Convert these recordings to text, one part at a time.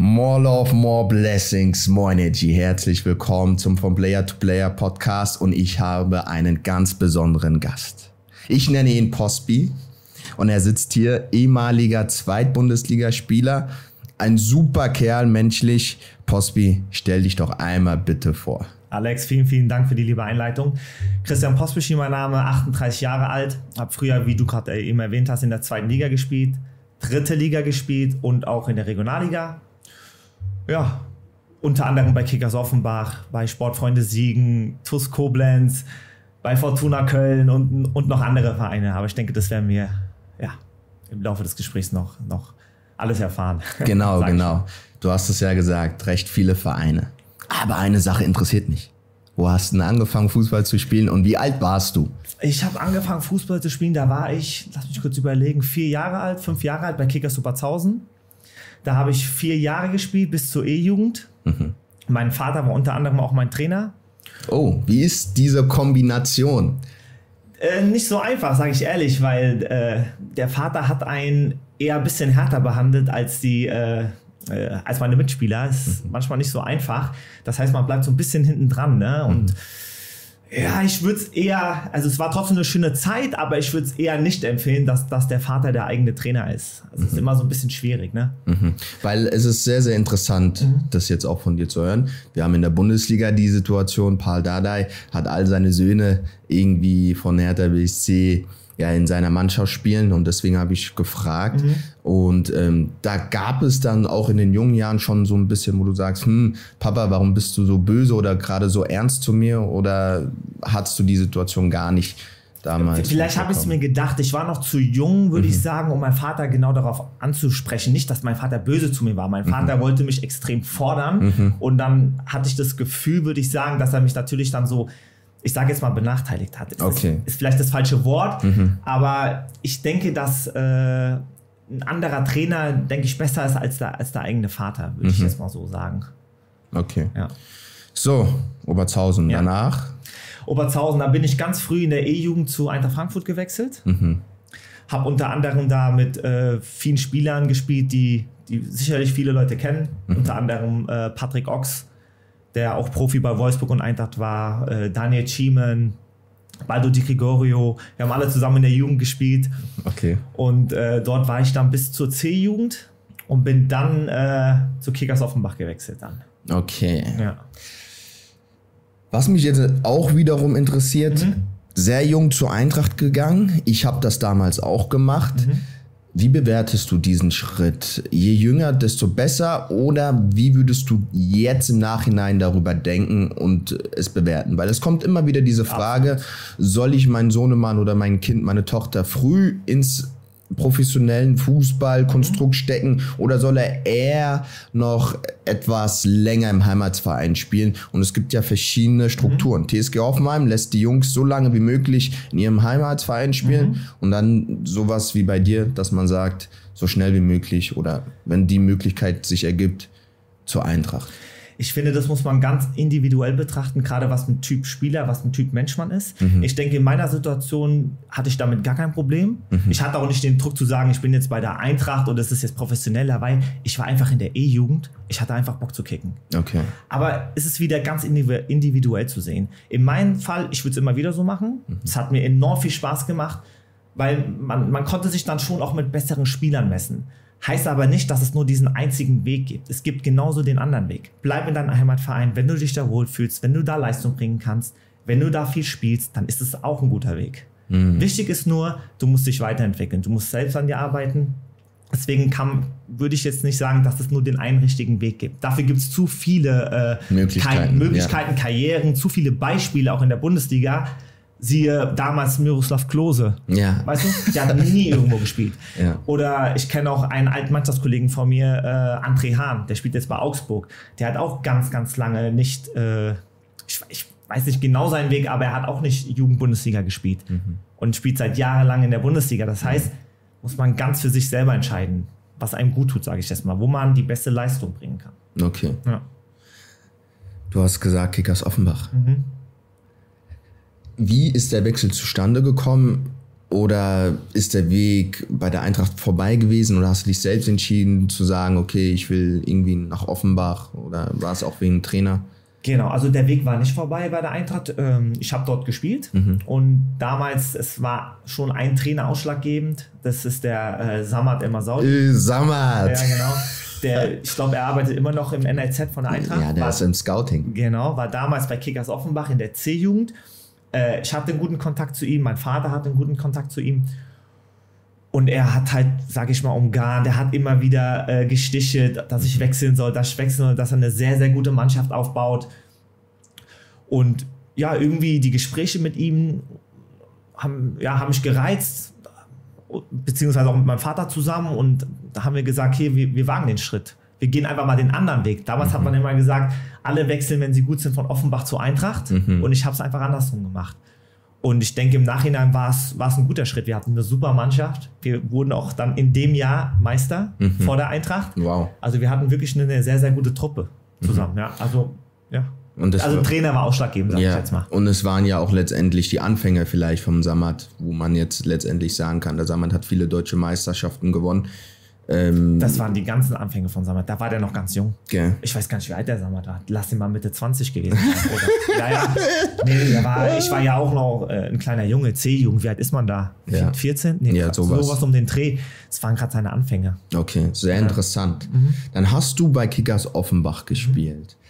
More Love, More Blessings, More Energy. Herzlich willkommen zum From Player to Player Podcast und ich habe einen ganz besonderen Gast. Ich nenne ihn Posby und er sitzt hier, ehemaliger Zweitbundesligaspieler, ein super Kerl, menschlich. Posby, stell dich doch einmal bitte vor. Alex, vielen, vielen Dank für die liebe Einleitung. Christian Pospischi, mein Name, 38 Jahre alt, habe früher, wie du gerade eben erwähnt hast, in der zweiten Liga gespielt, dritte Liga gespielt und auch in der Regionalliga ja, unter anderem bei Kickers Offenbach, bei Sportfreunde Siegen, TUS Koblenz, bei Fortuna Köln und, und noch andere Vereine. Aber ich denke, das werden wir ja, im Laufe des Gesprächs noch, noch alles erfahren. Genau, genau. Du hast es ja gesagt, recht viele Vereine. Aber eine Sache interessiert mich. Wo hast du denn angefangen, Fußball zu spielen und wie alt warst du? Ich habe angefangen, Fußball zu spielen, da war ich, lass mich kurz überlegen, vier Jahre alt, fünf Jahre alt bei Kickers Superzausen. Da habe ich vier Jahre gespielt bis zur E-Jugend. Mhm. Mein Vater war unter anderem auch mein Trainer. Oh, wie ist diese Kombination? Äh, nicht so einfach, sage ich ehrlich, weil äh, der Vater hat einen eher ein bisschen härter behandelt als die äh, äh als meine Mitspieler. Ist mhm. manchmal nicht so einfach. Das heißt, man bleibt so ein bisschen hinten dran. Ne? Und mhm ja, ich würde es eher, also es war trotzdem eine schöne Zeit, aber ich würde es eher nicht empfehlen, dass, dass der Vater der eigene Trainer ist. Also es mhm. ist immer so ein bisschen schwierig, ne? Mhm. Weil es ist sehr, sehr interessant, mhm. das jetzt auch von dir zu hören. Wir haben in der Bundesliga die Situation, Paul Dardai hat all seine Söhne irgendwie von Hertha BSC ja in seiner Mannschaft spielen und deswegen habe ich gefragt. Mhm. Und ähm, da gab es dann auch in den jungen Jahren schon so ein bisschen, wo du sagst, hm, Papa, warum bist du so böse oder gerade so ernst zu mir? Oder hattest du die Situation gar nicht? Damals Vielleicht habe ich es mir gedacht, ich war noch zu jung, würde mhm. ich sagen, um meinen Vater genau darauf anzusprechen. Nicht, dass mein Vater böse zu mir war. Mein Vater mhm. wollte mich extrem fordern. Mhm. Und dann hatte ich das Gefühl, würde ich sagen, dass er mich natürlich dann so ich sage jetzt mal, benachteiligt hat. Okay. Ist, vielleicht das falsche Wort, mhm. aber ich denke, dass äh, ein anderer Trainer, denke ich, besser ist als der, als der eigene Vater, würde mhm. ich jetzt mal so sagen. Okay. Ja. So, Oberzhausen, ja. danach? Oberzhausen, da bin ich ganz früh in der E-Jugend zu Eintracht Frankfurt gewechselt. Mhm. Habe unter anderem da mit äh, vielen Spielern gespielt, die, die sicherlich viele Leute kennen. Mhm. Unter anderem äh, Patrick Ochs, der auch Profi bei Wolfsburg und Eintracht war, äh, Daniel Schiemen, Baldo Di Gregorio. Wir haben alle zusammen in der Jugend gespielt. Okay. Und äh, dort war ich dann bis zur C-Jugend und bin dann äh, zu Kickers Offenbach gewechselt dann. Okay. Ja. Was mich jetzt auch wiederum interessiert, mhm. sehr jung zur Eintracht gegangen. Ich habe das damals auch gemacht. Mhm. Wie bewertest du diesen Schritt? Je jünger, desto besser oder wie würdest du jetzt im Nachhinein darüber denken und es bewerten? Weil es kommt immer wieder diese Frage, soll ich meinen Sohnemann oder mein Kind, meine Tochter früh ins professionellen Fußballkonstrukt stecken oder soll er eher noch etwas länger im Heimatsverein spielen? Und es gibt ja verschiedene Strukturen. Mhm. TSG Hoffenheim lässt die Jungs so lange wie möglich in ihrem Heimatsverein spielen mhm. und dann sowas wie bei dir, dass man sagt, so schnell wie möglich oder wenn die Möglichkeit sich ergibt, zur Eintracht. Ich finde, das muss man ganz individuell betrachten, gerade was ein Typ Spieler, was ein Typ Mensch man ist. Mhm. Ich denke, in meiner Situation hatte ich damit gar kein Problem. Mhm. Ich hatte auch nicht den Druck zu sagen, ich bin jetzt bei der Eintracht und es ist jetzt professioneller, weil ich war einfach in der E-Jugend. Ich hatte einfach Bock zu kicken. Okay. Aber es ist wieder ganz individuell zu sehen. In meinem Fall, ich würde es immer wieder so machen. Mhm. Es hat mir enorm viel Spaß gemacht, weil man, man konnte sich dann schon auch mit besseren Spielern messen. Heißt aber nicht, dass es nur diesen einzigen Weg gibt. Es gibt genauso den anderen Weg. Bleib in deinem Heimatverein, wenn du dich da wohlfühlst, wenn du da Leistung bringen kannst, wenn du da viel spielst, dann ist es auch ein guter Weg. Mhm. Wichtig ist nur, du musst dich weiterentwickeln. Du musst selbst an dir arbeiten. Deswegen kann, würde ich jetzt nicht sagen, dass es nur den einen richtigen Weg gibt. Dafür gibt es zu viele äh, Möglichkeiten, Möglichkeiten ja. Karrieren, zu viele Beispiele auch in der Bundesliga, Siehe damals Miroslav Klose. Ja. Weißt du? Der hat nie irgendwo gespielt. Ja. Oder ich kenne auch einen alten Mannschaftskollegen von mir, äh, André Hahn, der spielt jetzt bei Augsburg. Der hat auch ganz, ganz lange nicht, äh, ich, ich, weiß nicht genau seinen Weg, aber er hat auch nicht Jugendbundesliga gespielt. Mhm. Und spielt seit jahrelang in der Bundesliga. Das heißt, muss man ganz für sich selber entscheiden, was einem gut tut, sage ich jetzt mal, wo man die beste Leistung bringen kann. Okay. Ja. Du hast gesagt, Kickers Offenbach. Mhm. Wie ist der Wechsel zustande gekommen? Oder ist der Weg bei der Eintracht vorbei gewesen oder hast du dich selbst entschieden zu sagen, okay, ich will irgendwie nach Offenbach oder war es auch wegen Trainer? Genau, also der Weg war nicht vorbei bei der Eintracht. Ähm, ich habe dort gespielt mhm. und damals, es war schon ein Trainer ausschlaggebend. Das ist der äh, Samad Emasaudi. Äh, Samad! Ja, genau. Der, ich glaube, er arbeitet immer noch im NLZ von der Eintracht. Ja, der war, ist im Scouting. Genau, war damals bei Kickers Offenbach in der C-Jugend. Äh, ich hatte einen guten Kontakt zu ihm, mein Vater hatte einen guten Kontakt zu ihm. Und er hat halt, sage ich mal, umgarnt, er hat immer wieder äh, gestichelt, dass ich wechseln soll, dass ich wechseln soll, dass er eine sehr, sehr gute Mannschaft aufbaut. Und ja, irgendwie die Gespräche mit ihm haben, ja, haben mich gereizt, beziehungsweise auch mit meinem Vater zusammen. Und da haben wir gesagt, hier, wir, wir wagen den Schritt. Wir gehen einfach mal den anderen Weg. Damals mhm. hat man immer gesagt, alle wechseln, wenn sie gut sind, von Offenbach zu Eintracht. Mhm. Und ich habe es einfach andersrum gemacht. Und ich denke, im Nachhinein war es ein guter Schritt. Wir hatten eine super Mannschaft. Wir wurden auch dann in dem Jahr Meister mhm. vor der Eintracht. Wow. Also wir hatten wirklich eine sehr, sehr gute Truppe zusammen. Mhm. Ja, also, ja. also war, Trainer war ausschlaggebend, sag ja, ich jetzt mal. Und es waren ja auch letztendlich die Anfänge vielleicht vom Samad, wo man jetzt letztendlich sagen kann, der Samad hat viele deutsche Meisterschaften gewonnen. Ähm, das waren die ganzen Anfänge von Samad. Da war der noch ganz jung. Okay. Ich weiß gar nicht, wie alt der Samad war. Lass ihn mal Mitte 20 gewesen sein. Oder? ja, ja. Nee, war, ich war ja auch noch äh, ein kleiner Junge, C-Jugend. Wie alt ist man da? Ja. 14? Nee, ja, sowas. sowas um den Dreh. Das waren gerade seine Anfänge. Okay, sehr ja. interessant. Mhm. Dann hast du bei Kickers Offenbach gespielt. Mhm.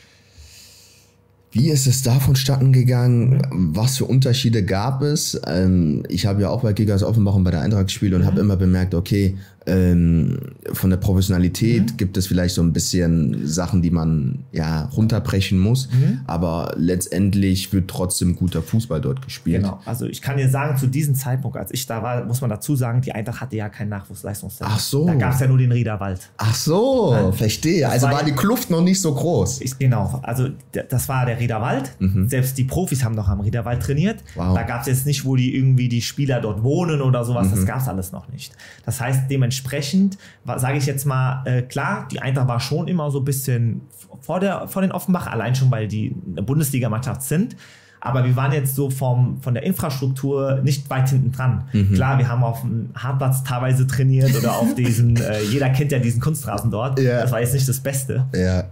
Wie ist es da vonstatten gegangen? Was für Unterschiede gab es? Ähm, ich habe ja auch bei Kickers Offenbach und bei der Eintracht gespielt und mhm. habe immer bemerkt, okay, ähm, von der Professionalität mhm. gibt es vielleicht so ein bisschen Sachen, die man ja runterbrechen muss, mhm. aber letztendlich wird trotzdem guter Fußball dort gespielt. Genau, also ich kann dir sagen, zu diesem Zeitpunkt, als ich da war, muss man dazu sagen, die Eintracht hatte ja kein Nachwuchsleistungszentrum. Ach so. Da gab es ja nur den Riederwald. Ach so, ja. verstehe. Also war, war, die Kluft noch nicht so groß. Ich, genau, also das war der Riederwald. Mhm. Selbst die Profis haben noch am Riederwald trainiert. Wow. Da gab es jetzt nicht, wo die irgendwie die Spieler dort wohnen oder sowas. Das mhm. gab es alles noch nicht. Das heißt, dementsprechend dementsprechend sage ich jetzt mal, äh, klar, die Eintracht war schon immer so ein bisschen vor, der, vor den Offenbach, allein schon, weil die eine Bundesligamannschaft sind. Aber wir waren jetzt so vom, von der Infrastruktur nicht weit hinten dran. Mhm. Klar, wir haben auf dem Hartplatz teilweise trainiert oder auf diesen, äh, jeder kennt ja diesen Kunstrasen dort. Ja. Das war jetzt nicht das Beste. Ja.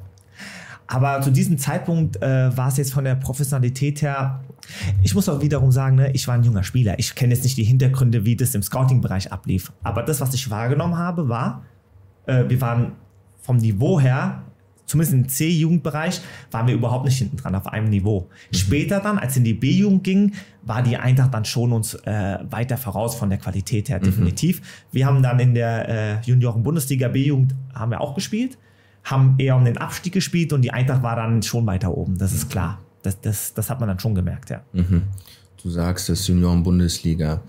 Aber zu diesem Zeitpunkt äh, war es jetzt von der Professionalität her ich muss auch wiederum sagen, ne, ich war ein junger Spieler. Ich kenne jetzt nicht die Hintergründe, wie das im Scouting-Bereich ablief. Aber das, was ich wahrgenommen habe, war, äh, wir waren vom Niveau her, zumindest im C-Jugendbereich, waren wir überhaupt nicht hinten dran auf einem Niveau. Mhm. Später dann, als es in die B-Jugend ging, war die Eintracht dann schon uns äh, weiter voraus von der Qualität her, mhm. definitiv. Wir haben dann in der äh, Junioren-Bundesliga B-Jugend haben wir auch gespielt, haben eher um den Abstieg gespielt und die Eintracht war dann schon weiter oben, das ist klar das, das, das hat man dann schon gemerkt, ja. Mhm. Du sagst, das Junioren-Bundesliga.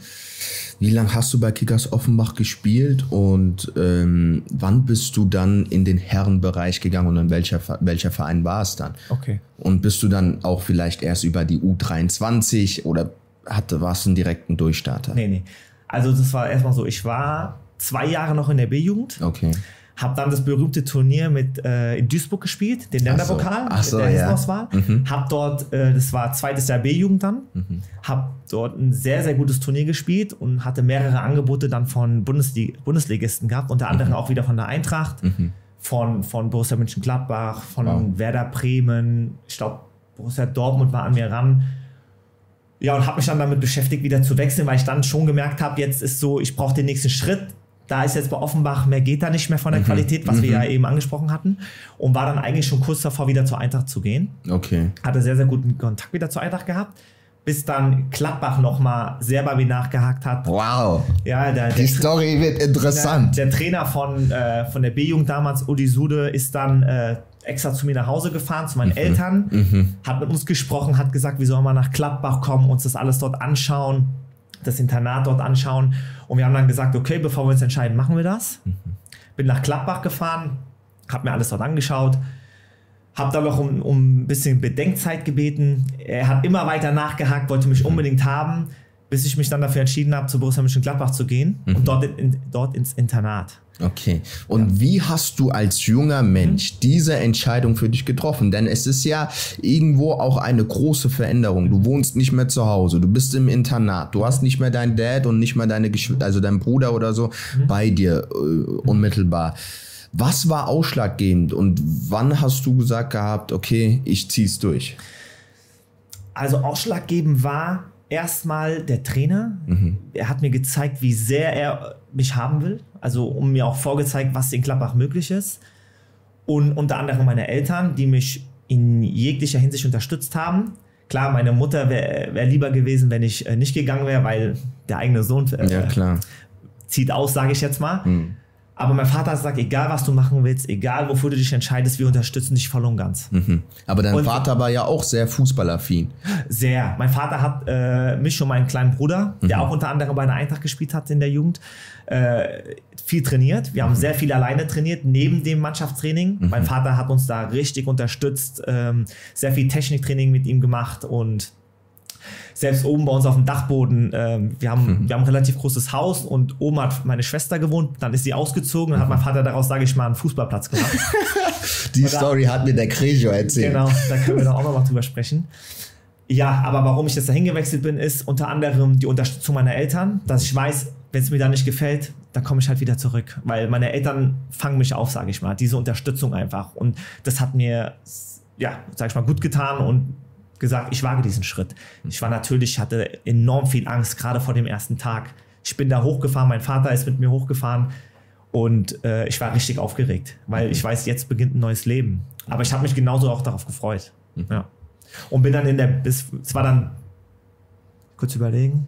Wie lange hast du bei Kickers Offenbach gespielt und ähm, wann bist du dann in den Herrenbereich gegangen und in welcher, welcher Verein war es dann? Okay. Und bist du dann auch vielleicht erst über die U23 oder hatte, warst du einen direkten Durchstarter? Nee, nee. Also das war erstmal so, ich war zwei Jahre noch in der B-Jugend. Okay. Habe dann das berühmte Turnier mit äh, in Duisburg gespielt, den Länderpokal, Ach so, der ja. Auswahl. Mhm. Hab dort, äh, das war zweites Jahr B-Jugend dann, mhm. habe dort ein sehr, sehr gutes Turnier gespielt und hatte mehrere Angebote dann von Bundeslig Bundesligisten gehabt, unter anderem mhm. auch wieder von der Eintracht, mhm. von, von Borussia Mönchengladbach, von wow. Werder Bremen, ich glaube Borussia Dortmund war an mir ran. Ja, und habe mich dann damit beschäftigt, wieder zu wechseln, weil ich dann schon gemerkt habe, jetzt ist so, ich brauche den nächsten Schritt da ist jetzt bei Offenbach, mehr geht da nicht mehr von der mhm. Qualität, was mhm. wir ja eben angesprochen hatten. Und war dann eigentlich schon kurz davor, wieder zur Eintracht zu gehen. Okay. Hatte sehr, sehr guten Kontakt wieder zur Eintracht gehabt. Bis dann Klappbach nochmal sehr bei mir nachgehakt hat. Wow. Ja, der, Die Story wird interessant. Der, der Trainer von, äh, von der B-Jugend damals, Udi Sude, ist dann äh, extra zu mir nach Hause gefahren, zu meinen mhm. Eltern, mhm. hat mit uns gesprochen, hat gesagt, wir sollen mal nach Klappbach kommen, uns das alles dort anschauen das Internat dort anschauen. Und wir haben dann gesagt, okay, bevor wir uns entscheiden, machen wir das. Mhm. Bin nach Gladbach gefahren, habe mir alles dort angeschaut, habe dann noch um, um ein bisschen Bedenkzeit gebeten. Er hat immer weiter nachgehakt, wollte mich mhm. unbedingt haben. Bis ich mich dann dafür entschieden habe, zu Borussia Mönchengladbach zu gehen mhm. und dort, in, dort ins Internat. Okay. Und ja. wie hast du als junger Mensch mhm. diese Entscheidung für dich getroffen? Denn es ist ja irgendwo auch eine große Veränderung. Du wohnst nicht mehr zu Hause, du bist im Internat, du hast nicht mehr deinen Dad und nicht mehr deine Geschwister, also dein Bruder oder so mhm. bei dir äh, unmittelbar. Was war ausschlaggebend und wann hast du gesagt gehabt, okay, ich zieh's durch? Also ausschlaggebend war erstmal der Trainer. Mhm. Er hat mir gezeigt, wie sehr er mich haben will. Also um mir auch vorgezeigt, was in Klappbach möglich ist. Und unter anderem meine Eltern, die mich in jeglicher Hinsicht unterstützt haben. Klar, meine Mutter wäre wär lieber gewesen, wenn ich äh, nicht gegangen wäre, weil der eigene Sohn äh, ja, zieht aus, sage ich jetzt mal. Mhm. Aber mein Vater sagt, egal was du machen willst, egal wofür du dich entscheidest, wir unterstützen dich voll und ganz. Mhm. Aber dein und Vater war ja auch sehr fußballaffin. Sehr. Mein Vater hat äh, mich und meinen kleinen Bruder, mhm. der auch unter anderem bei der Eintracht gespielt hat in der Jugend, äh, viel trainiert. Wir haben mhm. sehr viel alleine trainiert, neben dem Mannschaftstraining. Mhm. Mein Vater hat uns da richtig unterstützt, ähm, sehr viel Techniktraining mit ihm gemacht und selbst oben bei uns auf dem Dachboden, äh, wir, haben, mhm. wir haben ein relativ großes Haus und oben hat meine Schwester gewohnt, dann ist sie ausgezogen und mhm. hat mein Vater daraus, sage ich mal, einen Fußballplatz gemacht. Die da, Story hat mir der Crejo erzählt. Genau, da können wir dann auch noch mal drüber sprechen. Ja, aber warum ich jetzt dahin gewechselt bin, ist unter anderem die Unterstützung meiner Eltern, dass ich weiß, wenn es mir da nicht gefällt, dann komme ich halt wieder zurück. Weil meine Eltern fangen mich auf, sage ich mal. Diese Unterstützung einfach. Und das hat mir, ja, sag ich mal, gut getan und gesagt, ich wage diesen Schritt. Ich war natürlich, hatte enorm viel Angst, gerade vor dem ersten Tag. Ich bin da hochgefahren, mein Vater ist mit mir hochgefahren und äh, ich war richtig aufgeregt, weil ich weiß, jetzt beginnt ein neues Leben. Aber ich habe mich genauso auch darauf gefreut. Mhm. Ja. Und bin dann in der, bis, es war dann, kurz überlegen,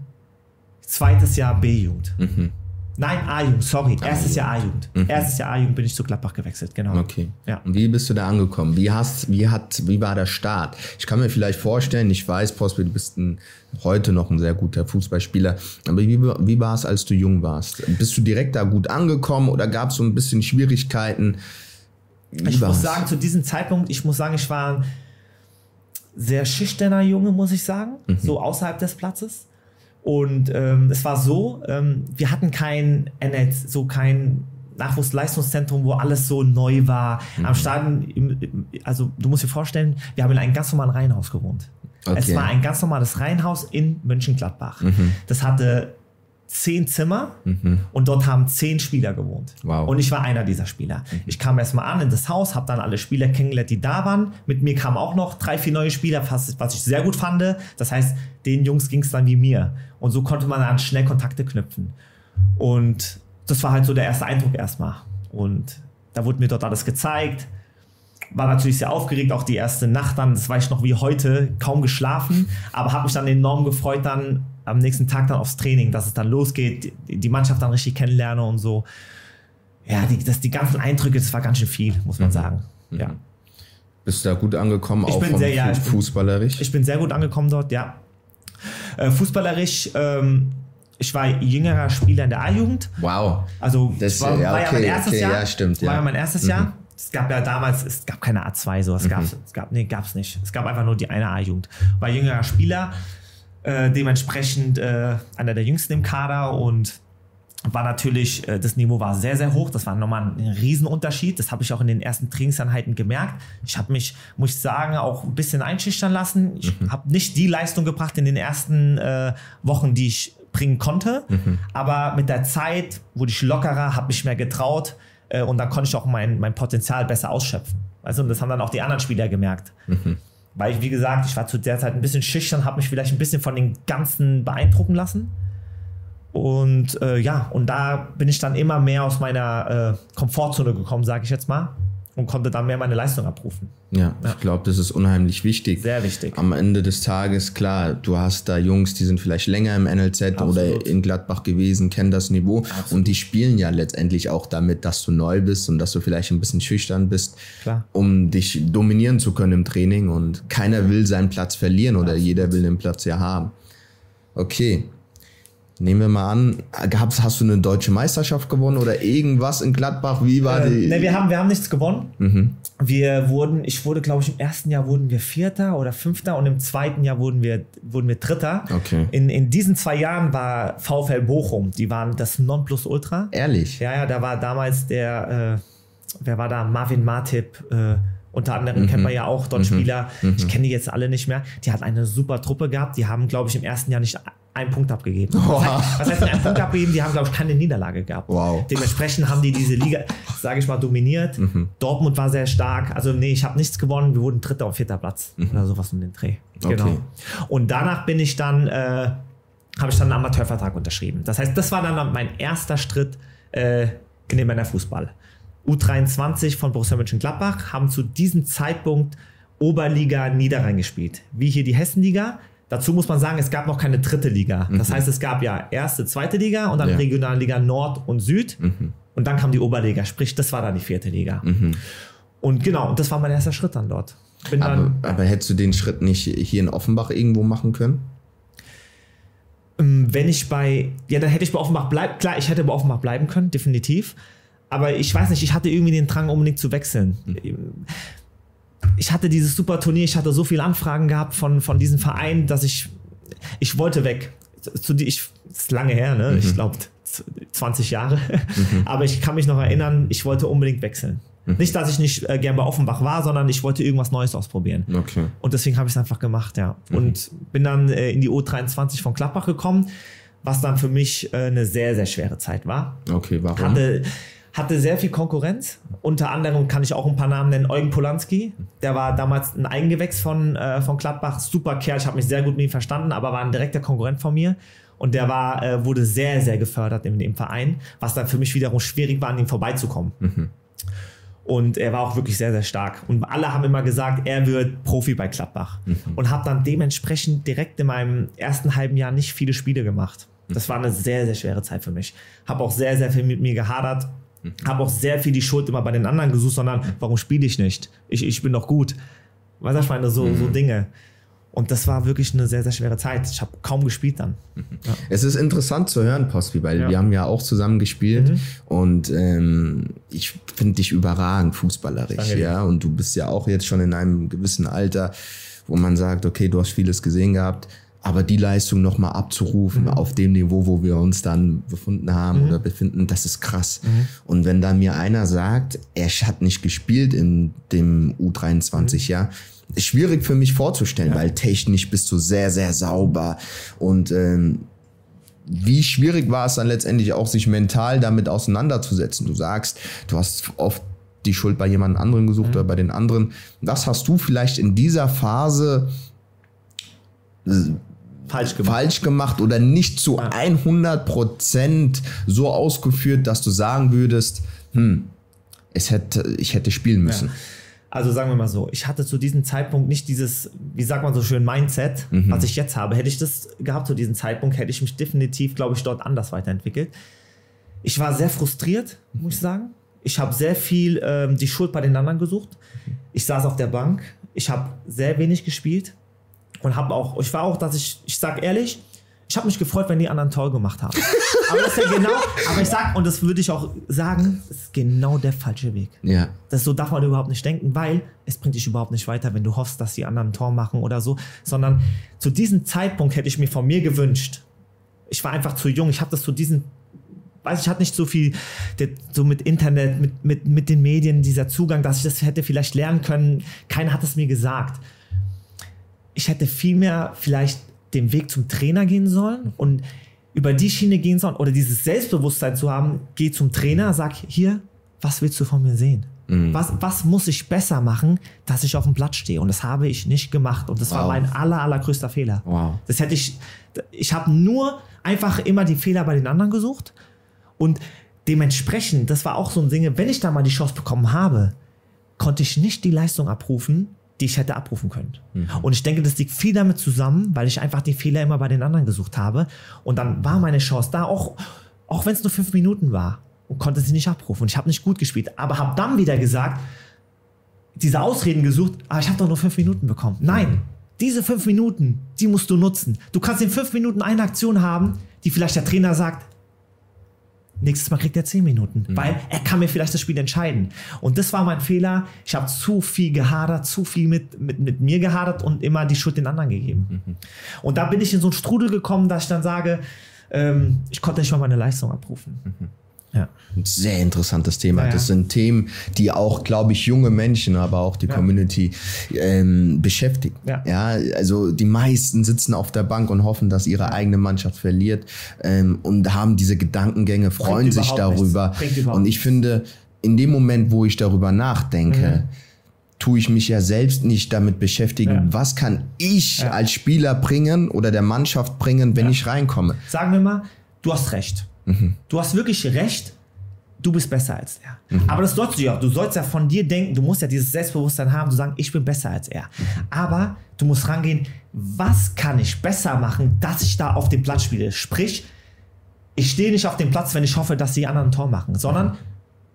zweites Jahr B-Jugend. Mhm. Nein, A-Jugend, sorry. Erstes Jahr A-Jugend. Mhm. Erstes Jahr A-Jugend bin ich zu Gladbach gewechselt, genau. Okay. Ja. Und wie bist du da angekommen? Wie hast, wie hat, wie war der Start? Ich kann mir vielleicht vorstellen, ich weiß, Prosper, du bist ein, heute noch ein sehr guter Fußballspieler. Aber wie, wie war es, als du jung warst? Bist du direkt da gut angekommen oder gab es so ein bisschen Schwierigkeiten? Wie ich war's? muss sagen, zu diesem Zeitpunkt, ich muss sagen, ich war ein sehr schüchterner Junge, muss ich sagen, mhm. so außerhalb des Platzes. Und ähm, es war so, ähm, wir hatten kein NL, so kein Nachwuchsleistungszentrum, wo alles so neu war. Mhm. Am Stadion, also du musst dir vorstellen, wir haben in einem ganz normalen Reihenhaus gewohnt. Okay. Es war ein ganz normales Reihenhaus in Mönchengladbach. Mhm. Das hatte zehn Zimmer mhm. und dort haben zehn Spieler gewohnt. Wow. Und ich war einer dieser Spieler. Mhm. Ich kam erstmal an in das Haus, habe dann alle Spieler kennengelernt, die da waren. Mit mir kamen auch noch drei, vier neue Spieler, was, was ich sehr gut fand. Das heißt, den Jungs ging es dann wie mir. Und so konnte man dann schnell Kontakte knüpfen. Und das war halt so der erste Eindruck erstmal. Und da wurde mir dort alles gezeigt. War natürlich sehr aufgeregt, auch die erste Nacht dann, das weiß ich noch wie heute, kaum geschlafen, aber habe mich dann enorm gefreut, dann am nächsten Tag dann aufs Training, dass es dann losgeht, die Mannschaft dann richtig kennenlerne und so. Ja, die, das, die ganzen Eindrücke, das war ganz schön viel, muss man mhm. sagen. Mhm. Ja. Bist du da gut angekommen, ich auch bin sehr, ja, fußballerisch? Ich bin, ich bin sehr gut angekommen dort, ja. Äh, fußballerisch, ähm, ich war jüngerer Spieler in der A-Jugend. Wow. Also das war, ja, war ja mein erstes okay, Jahr. Ja, stimmt. War ja mein erstes mhm. Jahr. Es gab ja damals, es gab keine A2, so. Es mhm. gab, es gab, nee, gab's nicht. Es gab einfach nur die eine A-Jugend. War jüngerer Spieler, äh, dementsprechend äh, einer der jüngsten im Kader und war natürlich, äh, das Niveau war sehr, sehr hoch. Das war nochmal ein Riesenunterschied. Das habe ich auch in den ersten Trainingseinheiten gemerkt. Ich habe mich, muss ich sagen, auch ein bisschen einschüchtern lassen. Ich mhm. habe nicht die Leistung gebracht in den ersten äh, Wochen, die ich bringen konnte. Mhm. Aber mit der Zeit wurde ich lockerer, habe mich mehr getraut äh, und dann konnte ich auch mein, mein Potenzial besser ausschöpfen. Also, und das haben dann auch die anderen Spieler gemerkt. Mhm. Weil ich, wie gesagt, ich war zu der Zeit ein bisschen schüchtern, habe mich vielleicht ein bisschen von den Ganzen beeindrucken lassen. Und äh, ja, und da bin ich dann immer mehr aus meiner äh, Komfortzone gekommen, sage ich jetzt mal, und konnte dann mehr meine Leistung abrufen. Ja, ja. ich glaube, das ist unheimlich wichtig. Sehr wichtig. Am Ende des Tages, klar, du hast da Jungs, die sind vielleicht länger im NLZ Absolut. oder in Gladbach gewesen, kennen das Niveau Absolut. und die spielen ja letztendlich auch damit, dass du neu bist und dass du vielleicht ein bisschen schüchtern bist, klar. um dich dominieren zu können im Training und keiner will seinen Platz verlieren oder Absolut. jeder will den Platz ja haben. Okay, Nehmen wir mal an, gab's, hast du eine deutsche Meisterschaft gewonnen oder irgendwas in Gladbach? Wie war Äh, die? ne, wir, haben, wir haben nichts gewonnen. Mhm. Wir wurden, ich wurde, glaube ich, im ersten Jahr wurden wir Vierter oder Fünfter und im zweiten Jahr wurden wir, wurden wir Dritter. Okay. In, in diesen zwei Jahren war VfL Bochum, die waren das Nonplusultra. Ehrlich? Ja, ja, da war damals der, äh, wer war da? Marvin Martip, äh, unter anderem kennt man ja auch dort Spieler. Ich kenne die jetzt alle nicht mehr. Die hatten eine super Truppe gehabt. Die haben, glaube ich, im ersten Jahr nicht einen Punkt abgegeben. Was heißt, was heißt nicht einen Punkt abgegeben? Die haben, glaube ich, keine Niederlage gehabt. Wow. Dementsprechend haben die diese Liga, sage ich mal, dominiert. Dortmund war sehr stark. Also, nee, ich habe nichts gewonnen. Wir wurden dritter und vierter Platz oder sowas um den Dreh. Genau. Okay. Und danach bin ich dann, äh, habe ich dann einen Amateurvertrag unterschrieben. Das heißt, das war dann mein erster Schritt äh, in den Männerfußball. U23 von Borussia Mönchengladbach haben zu diesem Zeitpunkt Oberliga Niederrhein gespielt. Wie hier die Hessenliga. Dazu muss man sagen, es gab noch keine dritte Liga. Das heißt, es gab ja erste, zweite Liga und dann Ja. Regionalliga Nord und Süd. Und dann kam die Oberliga, sprich, das war dann die vierte Liga. Und genau, und das war mein erster Schritt dann dort. Bin Aber, dann, aber hättest du den Schritt nicht hier in Offenbach irgendwo machen können? Ähm, Wenn ich bei, ja, dann hätte ich bei Offenbach bleiben, klar, ich hätte bei Offenbach bleiben können, definitiv. Aber ich weiß nicht, ich hatte irgendwie den Drang, unbedingt zu wechseln. Ich hatte dieses super Turnier, ich hatte so viele Anfragen gehabt von, von diesem Verein, dass ich, ich wollte weg. Zu, die- ich, das ist lange her, ne? Ich glaube 20 Jahre. Aber ich kann mich noch erinnern, ich wollte unbedingt wechseln. Nicht, dass ich nicht äh, gern bei Offenbach war, sondern ich wollte irgendwas Neues ausprobieren. Okay. Und deswegen habe ich es einfach gemacht, ja. Und bin dann äh, in die U23 von Klappbach gekommen, was dann für mich äh, eine sehr, sehr schwere Zeit war. Okay, warum? Hatte, hatte sehr viel Konkurrenz. Unter anderem kann ich auch ein paar Namen nennen. Eugen Polanski, der war damals ein Eigengewächs von, äh, von Gladbach. Super Kerl, ich habe mich sehr gut mit ihm verstanden, aber war ein direkter Konkurrent von mir. Und der war, äh, wurde sehr, sehr gefördert in dem Verein, was dann für mich wiederum schwierig war, an ihm vorbeizukommen. Und er war auch wirklich sehr, sehr stark. Und alle haben immer gesagt, er wird Profi bei Gladbach. Und habe dann dementsprechend direkt in meinem ersten halben Jahr nicht viele Spiele gemacht. Das war eine sehr, sehr schwere Zeit für mich. Habe auch sehr, sehr viel mit mir gehadert. Habe auch sehr viel die Schuld immer bei den anderen gesucht, sondern warum spiele ich nicht? Ich, ich bin doch gut. Weißt du, ich meine, so, so Dinge. Und das war wirklich eine sehr, sehr schwere Zeit. Ich habe kaum gespielt dann. Es ist interessant zu hören, Postby, weil Ja. Mhm. wir haben ja auch zusammen gespielt und ähm, ich finde dich überragend fußballerisch, Danke dir. ja. Und du bist ja auch jetzt schon in einem gewissen Alter, wo man sagt, okay, du hast vieles gesehen gehabt, aber die Leistung nochmal abzurufen Mhm. auf dem Niveau, wo wir uns dann befunden haben oder befinden, das ist krass. Mhm. Und wenn da mir einer sagt, er hat nicht gespielt in dem Mhm. U23-Jahr, ist schwierig für mich vorzustellen, weil technisch bist du sehr, sehr sauber und ähm, wie schwierig war es dann letztendlich auch, sich mental damit auseinanderzusetzen? Du sagst, du hast oft die Schuld bei jemand anderen gesucht oder bei den anderen. Was hast du vielleicht in dieser Phase Falsch gemacht. falsch gemacht oder nicht zu 100 Prozent so ausgeführt, dass du sagen würdest, hm, es hätte, ich hätte spielen müssen. Also sagen wir mal so, ich hatte zu diesem Zeitpunkt nicht dieses, wie sagt man so schön, Mindset, was ich jetzt habe. Hätte ich das gehabt zu diesem Zeitpunkt, hätte ich mich definitiv, glaube ich, dort anders weiterentwickelt. Ich war sehr frustriert, muss ich sagen. Ich habe sehr viel ähm, die Schuld bei den anderen gesucht. Ich saß auf der Bank, ich habe sehr wenig gespielt und habe auch, ich war auch, dass ich, ich sag ehrlich, ich habe mich gefreut, wenn die anderen toll gemacht haben. aber das ist ja genau, aber ich sag, und das würde ich auch sagen, das ist genau der falsche Weg. Ja. Das so darf man überhaupt nicht denken, weil es bringt dich überhaupt nicht weiter, wenn du hoffst, dass die anderen ein Tor machen oder so, sondern zu diesem Zeitpunkt hätte ich mir von mir gewünscht. Ich war einfach zu jung, ich habe das zu diesem weiß ich hatte nicht so viel so mit Internet, mit, mit, mit den Medien, dieser Zugang, dass ich das hätte vielleicht lernen können. Keiner hat es mir gesagt. Ich hätte vielmehr vielleicht den Weg zum Trainer gehen sollen und über die Schiene gehen sollen oder dieses Selbstbewusstsein zu haben, geh zum Trainer, sag hier, was willst du von mir sehen? Was, was muss ich besser machen, dass ich auf dem Platz stehe? Und das habe ich nicht gemacht. Und das war Wow. mein aller, allergrößter Fehler. Wow. Das hätte ich, ich habe nur einfach immer die Fehler bei den anderen gesucht. Und dementsprechend, das war auch so ein Ding, wenn ich da mal die Chance bekommen habe, konnte ich nicht die Leistung abrufen, die ich hätte abrufen können. Und ich denke, das liegt viel damit zusammen, weil ich einfach die Fehler immer bei den anderen gesucht habe. Und dann war meine Chance da, auch, auch wenn es nur fünf Minuten war, und konnte sie nicht abrufen. Und ich habe nicht gut gespielt, aber habe dann wieder gesagt, diese Ausreden gesucht, aber ich habe doch nur fünf Minuten bekommen. Nein, Diese fünf Minuten, die musst du nutzen. Du kannst in fünf Minuten eine Aktion haben, die vielleicht der Trainer sagt, nächstes Mal kriegt er zehn Minuten, mhm. weil er kann mir vielleicht das Spiel entscheiden. Und das war mein Fehler. Ich habe zu viel gehadert, zu viel mit, mit, mit mir gehadert und immer die Schuld den anderen gegeben. Mhm. Und da bin ich in so einen Strudel gekommen, dass ich dann sage, ähm, ich konnte nicht mal meine Leistung abrufen. Mhm. Ja. Ein sehr interessantes Thema. Ja, Das sind Themen, die auch, glaube ich, junge Menschen, aber auch die. Community ähm, beschäftigen. Ja. ja, also die meisten sitzen auf der Bank und hoffen, dass ihre eigene Mannschaft verliert ähm, und haben diese Gedankengänge, freuen Bringt sich darüber. Und ich finde, in dem Moment, wo ich darüber nachdenke, mhm tue ich mich ja selbst nicht damit beschäftigen, ja. was kann ich ja. als Spieler bringen oder der Mannschaft bringen, wenn ja. ich reinkomme. Sagen wir mal, du hast recht. Mhm. Du hast wirklich recht, du bist besser als er. Mhm. Aber das sollst du ja auch. Du sollst ja von dir denken, du musst ja dieses Selbstbewusstsein haben, zu sagen, ich bin besser als er. Mhm. Aber du musst rangehen, was kann ich besser machen, dass ich da auf dem Platz spiele? Sprich, ich stehe nicht auf dem Platz, wenn ich hoffe, dass die anderen ein Tor machen, sondern mhm.